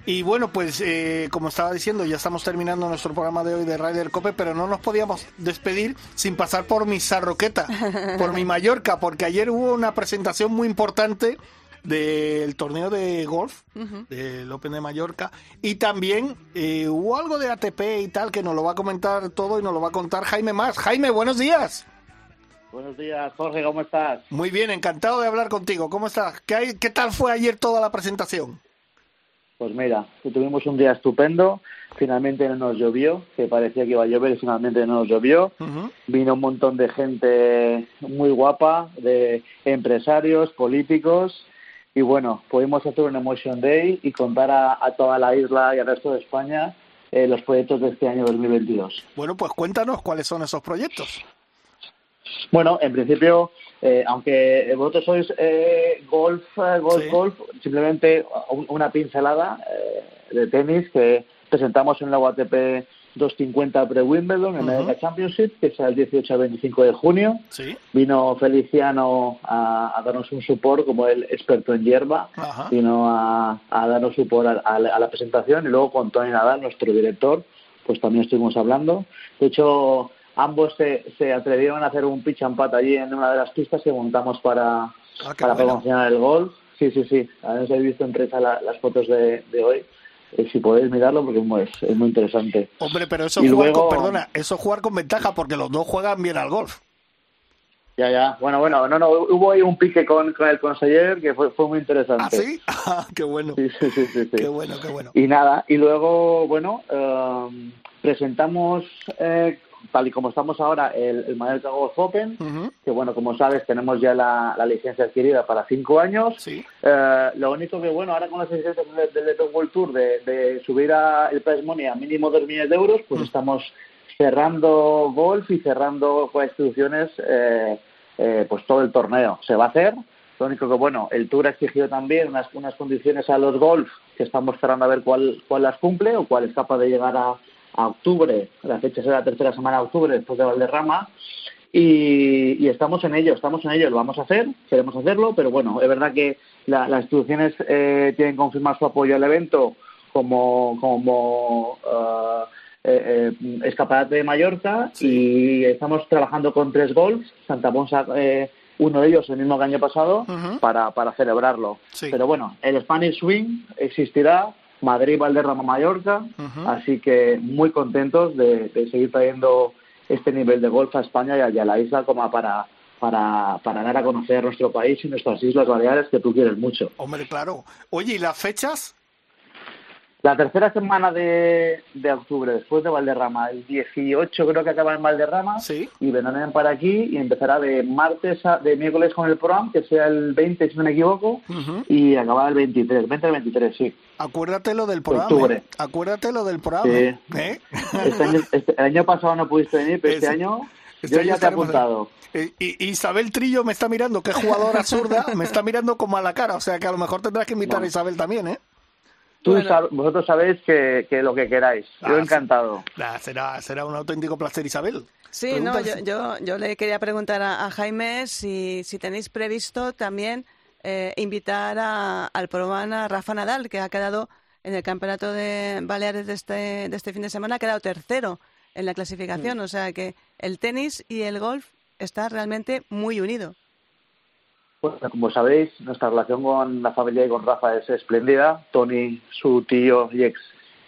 Y bueno, pues eh, como estaba diciendo, ya estamos terminando nuestro programa de hoy de Ryder Cope, pero no nos podíamos despedir sin pasar por mi Sarroqueta, por mi (laughs) Mallorca, porque ayer hubo una presentación muy importante del torneo de golf del Open de Mallorca y también eh, hubo algo de ATP y tal que nos lo va a comentar todo y nos lo va a contar Jaime más. Jaime, buenos días. Buenos días, Jorge, ¿cómo estás? Muy bien, encantado de hablar contigo. ¿Cómo estás? ¿Qué, hay- qué tal fue ayer toda la presentación? Pues mira, que tuvimos un día estupendo, finalmente no nos llovió, que parecía que iba a llover y finalmente no nos llovió. Vino un montón de gente muy guapa, de empresarios, políticos, y bueno, pudimos hacer un Emotion Day y contar a, a toda la isla y al resto de España eh, los proyectos de este año 2022. Bueno, pues cuéntanos cuáles son esos proyectos. Bueno, en principio, eh, aunque vosotros sois eh, golf, eh, golf, Sí. golf, simplemente un- una pincelada eh, de tenis que presentamos en la UATP 250 pre-Wimbledon, en Ujú. America Championship, que es el 18 al 25 de junio. Sí. Vino Feliciano a, a darnos un support como el experto en hierba, Ajá. vino a, a darnos support a, a la- presentación y luego con Tony Nadal, nuestro director, pues también estuvimos hablando. De hecho, ambos se, se atrevieron a hacer un pitch and putt allí en una de las pistas que montamos para, Ah, para promocionar el golf. Sí, sí, sí. Habéis visto en prensa la- las fotos de, de hoy. Eh, si podéis mirarlo porque es muy, es muy interesante. Hombre, pero eso Y jugar luego- con, perdona, eso jugar con ventaja porque los dos juegan bien al golf. Ya, ya. Bueno, bueno, no, no. Hubo ahí un pique con, con el conseller que fue, fue muy interesante. ¿Ah, sí? Ah, (laughs) qué bueno. Sí, sí, sí, sí, sí. Qué bueno, qué bueno. Y nada, y luego, bueno, eh, presentamos, eh, tal y como estamos ahora, el, el Mallorca Golf Open, Ujú. que bueno, como sabes, tenemos ya la, la licencia adquirida para cinco años. Sí. Eh, lo único que, bueno, ahora con las licencias del, Leto World Tour de, de subir a el prize money a mínimo dos millones de euros, pues estamos cerrando golf y cerrando con instituciones eh, eh, pues todo el torneo. Se va a hacer. Lo único que, bueno, el Tour ha exigido también unas, unas condiciones a los golf que estamos esperando a ver cuál, cuál las cumple o cuál es capaz de llegar a, a octubre. La fecha será la tercera semana de octubre después de Valderrama. Y, y estamos en ello, estamos en ello, lo vamos a hacer, queremos hacerlo, pero bueno, es verdad que la- las instituciones eh, tienen que confirmar su apoyo al evento como, como eh, eh, eh, escaparate de Mallorca y estamos trabajando con tres golfs, Santa Ponsa, eh, uno de ellos el mismo que año pasado, para, para celebrarlo. Sí. Pero bueno, el Spanish Swing existirá, Madrid, Valderrama, Mallorca, así que muy contentos de, de seguir trayendo este nivel de golf a España y a, y a la isla como para, para, para dar a conocer nuestro país y nuestras Islas Baleares que tú quieres mucho. Hombre, claro. Oye, ¿y las fechas? La tercera semana de, de octubre, después de Valderrama, el 18 creo que acaba en Valderrama, Sí. y vendrán para aquí y empezará de martes a, de miércoles con el programa, que sea el 20 si no me equivoco, y acabará el 23, 20 al 23, sí. Acuérdate lo del programa. Octubre. ¿eh? Acuérdate lo del programa. Sí. ¿eh? Este año- este- el año pasado no pudiste venir, pero este año este yo año ya te he apuntado. Eh, y, Isabel Trillo me está mirando, qué jugadora zurda, me está mirando como a la cara. O sea que a lo mejor tendrás que invitar a. Isabel también, ¿eh? Tú Bueno. sab- vosotros sabéis que, que lo que queráis. Ah, Yo sí. encantado. Será, será un auténtico placer, Isabel. Sí, no, yo, yo, yo le quería preguntar a, a Jaime si, si tenéis previsto también eh, invitar a- al programa a Rafa Nadal, que ha quedado en el campeonato de Baleares de este, de este fin de semana, ha quedado tercero en la clasificación. O sea que el tenis y el golf está realmente muy unido. Bueno, como sabéis, nuestra relación con la familia y con Rafa es espléndida. Tony, su tío y ex,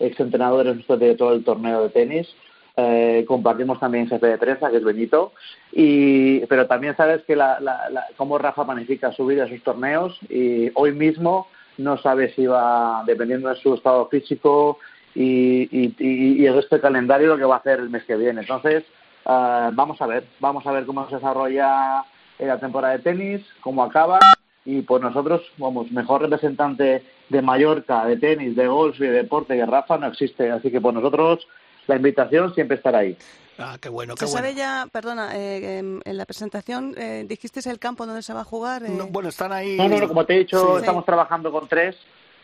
ex entrenador, es nuestro director del torneo de tenis. Eh, compartimos también jefe de prensa, que es Benito. Y, pero también sabes que la, la, la- cómo Rafa planifica su vida, sus torneos. Y hoy mismo no sabe si va, dependiendo de su estado físico y, y, y- y el resto del calendario, lo que va a hacer el mes que viene. Entonces, ah, vamos a ver, vamos a ver cómo se desarrolla eh, la temporada de tenis, cómo acaba y pues nosotros, vamos, mejor representante de Mallorca, de tenis, de golf y de deporte que Rafa no existe, así que por nosotros la invitación siempre estará ahí. Ah, qué bueno, qué ¿Se bueno. sabe ya, perdona, eh, en, en la presentación eh, dijisteis el campo donde se va a jugar? eh? No, bueno, están ahí. No, no, no, como te he dicho, Sí. estamos trabajando con tres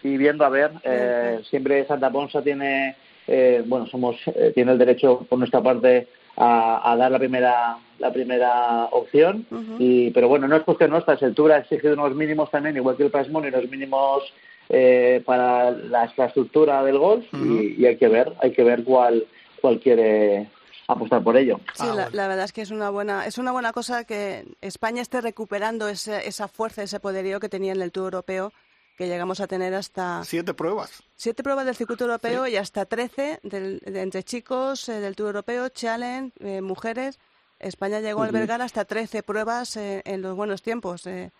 y viendo a ver, eh, siempre Santa Ponsa tiene, eh, bueno, somos, eh, tiene el derecho por nuestra parte a, a dar la primera la primera opción. y Pero bueno, no es cuestión nuestra, el Tour ha exigido unos mínimos también, igual que el Price Money, unos mínimos eh, para la infraestructura del golf y, y hay que ver, hay que ver cuál, cuál quiere apostar por ello. Sí, la, la verdad es que es una buena es una buena cosa que España esté recuperando ese- esa fuerza, ese poderío que tenía en el Tour Europeo, que llegamos a tener hasta Siete pruebas. siete pruebas del circuito europeo y hasta 13 del, de- entre chicos eh, del Tour Europeo, Challenge, eh, mujeres. España llegó a albergar hasta 13 pruebas eh, en los buenos tiempos. eh,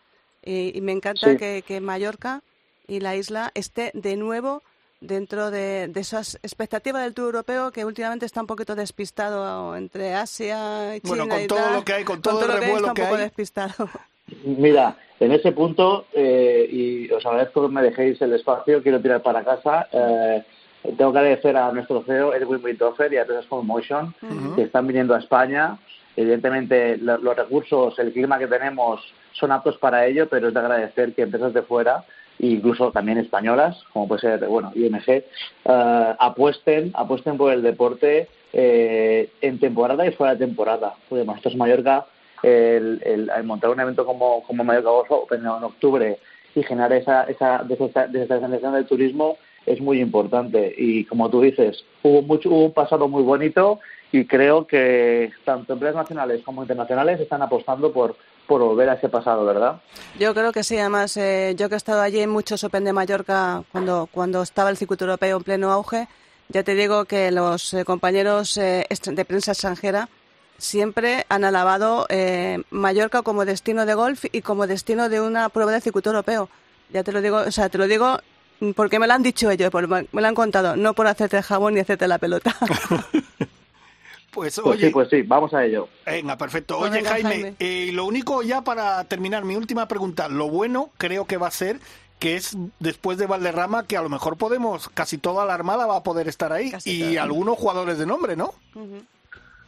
y, y me encanta Sí. que, que Mallorca y la isla esté de nuevo dentro de, de esas expectativas del Tour Europeo que últimamente está un poquito despistado entre Asia y China Bueno, con y todo tal. lo que hay, con todo el lo que hay, revuelo está un poco hay. despistado. Mira, en ese punto, eh, y os agradezco que me dejéis el espacio, quiero tirar para casa. eh, tengo que agradecer a nuestro CEO, Edwin Windhofer, y a Empresas como Motion, que están viniendo a España. Evidentemente, lo- los recursos, el clima que tenemos son aptos para ello, pero es de agradecer que empresas de fuera, incluso también españolas, como puede ser, bueno, IMG, eh, apuesten, apuesten por el deporte eh, en temporada y fuera de temporada. Porque en Mallorca, el, montar un evento como, como Mallorca Open en octubre y generar esa, esa desesta- desestacionalización del turismo es muy importante. Y como tú dices, hubo, mucho, hubo un pasado muy bonito y creo que tanto empresas nacionales como internacionales están apostando por, por volver a ese pasado, ¿verdad? Yo creo que sí, además, eh, yo que he estado allí en muchos Open de Mallorca cuando, cuando estaba el circuito europeo en pleno auge, ya te digo que los eh, compañeros eh, de prensa extranjera siempre han alabado eh, Mallorca como destino de golf y como destino de una prueba de circuito europeo. Ya te lo digo, o sea, te lo digo porque me lo han dicho ellos, porque me lo han contado, no por hacerte el jabón ni hacerte la pelota. (laughs) Pues Pues oye, sí, pues sí, vamos a ello. Venga, perfecto. Pues Oye, venga, Jaime, Jaime. eh, lo único ya para terminar, mi última pregunta. Lo bueno creo que va a ser que es después de Valderrama que a lo mejor podemos, casi toda la armada va a poder estar ahí y algunos jugadores de nombre, ¿no?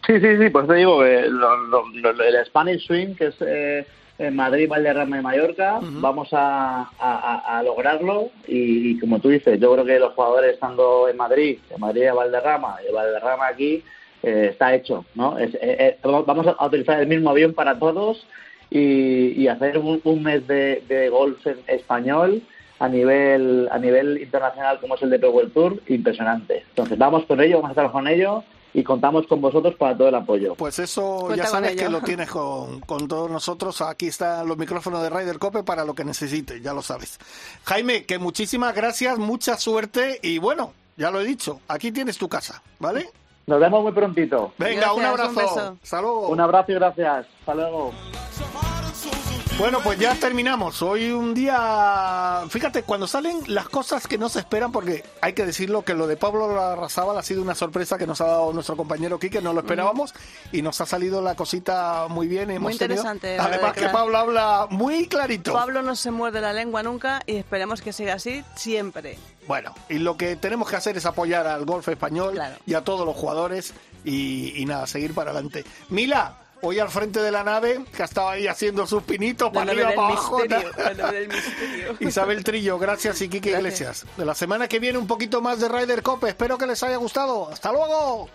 Sí, sí, sí, pues te digo que lo- lo- lo- el Spanish Swing, que es eh, en Madrid, Valderrama y Mallorca, vamos a, a- lograrlo. Y, y como tú dices, yo creo que los jugadores estando en Madrid, de Madrid a Valderrama y de Valderrama aquí, eh, está hecho, ¿no? Es- eh, eh, vamos a utilizar el mismo avión para todos y, y hacer un, un mes de, de golf en español a nivel a nivel internacional como es el de World Tour impresionante. Entonces vamos con ello vamos a estar con ello y contamos con vosotros para todo el apoyo Pues eso Cuenta ya sabes que lo tienes con, con todos nosotros. Aquí están los micrófonos de Ryder Cope para lo que necesites, ya lo sabes. Jaime, que muchísimas gracias, mucha suerte y bueno, ya lo he dicho, aquí tienes tu casa, ¿vale? nos vemos muy prontito Venga, un abrazo. un beso. Hasta luego. un abrazo y gracias hasta luego Bueno, pues ya terminamos. Hoy un día, fíjate, cuando salen las cosas que no se esperan, porque hay que decirlo que lo de Pablo Larrazábal ha sido una sorpresa que nos ha dado nuestro compañero Quique, no lo esperábamos y nos ha salido la cosita muy bien. Hemos Muy interesante, Además que claro. Pablo habla muy clarito. Pablo no se muerde la lengua nunca y esperemos que siga así siempre. Bueno, y lo que tenemos que hacer es apoyar al golf español y a todos los jugadores y, y nada, seguir para adelante. Mila, hoy al frente de la nave, que ha estado ahí haciendo sus pinitos para arriba, para abajo. (laughs) Isabel Trillo, gracias y Kike. Iglesias. De la semana que viene un poquito más de Ryder Cope. Espero que les haya gustado. Hasta luego.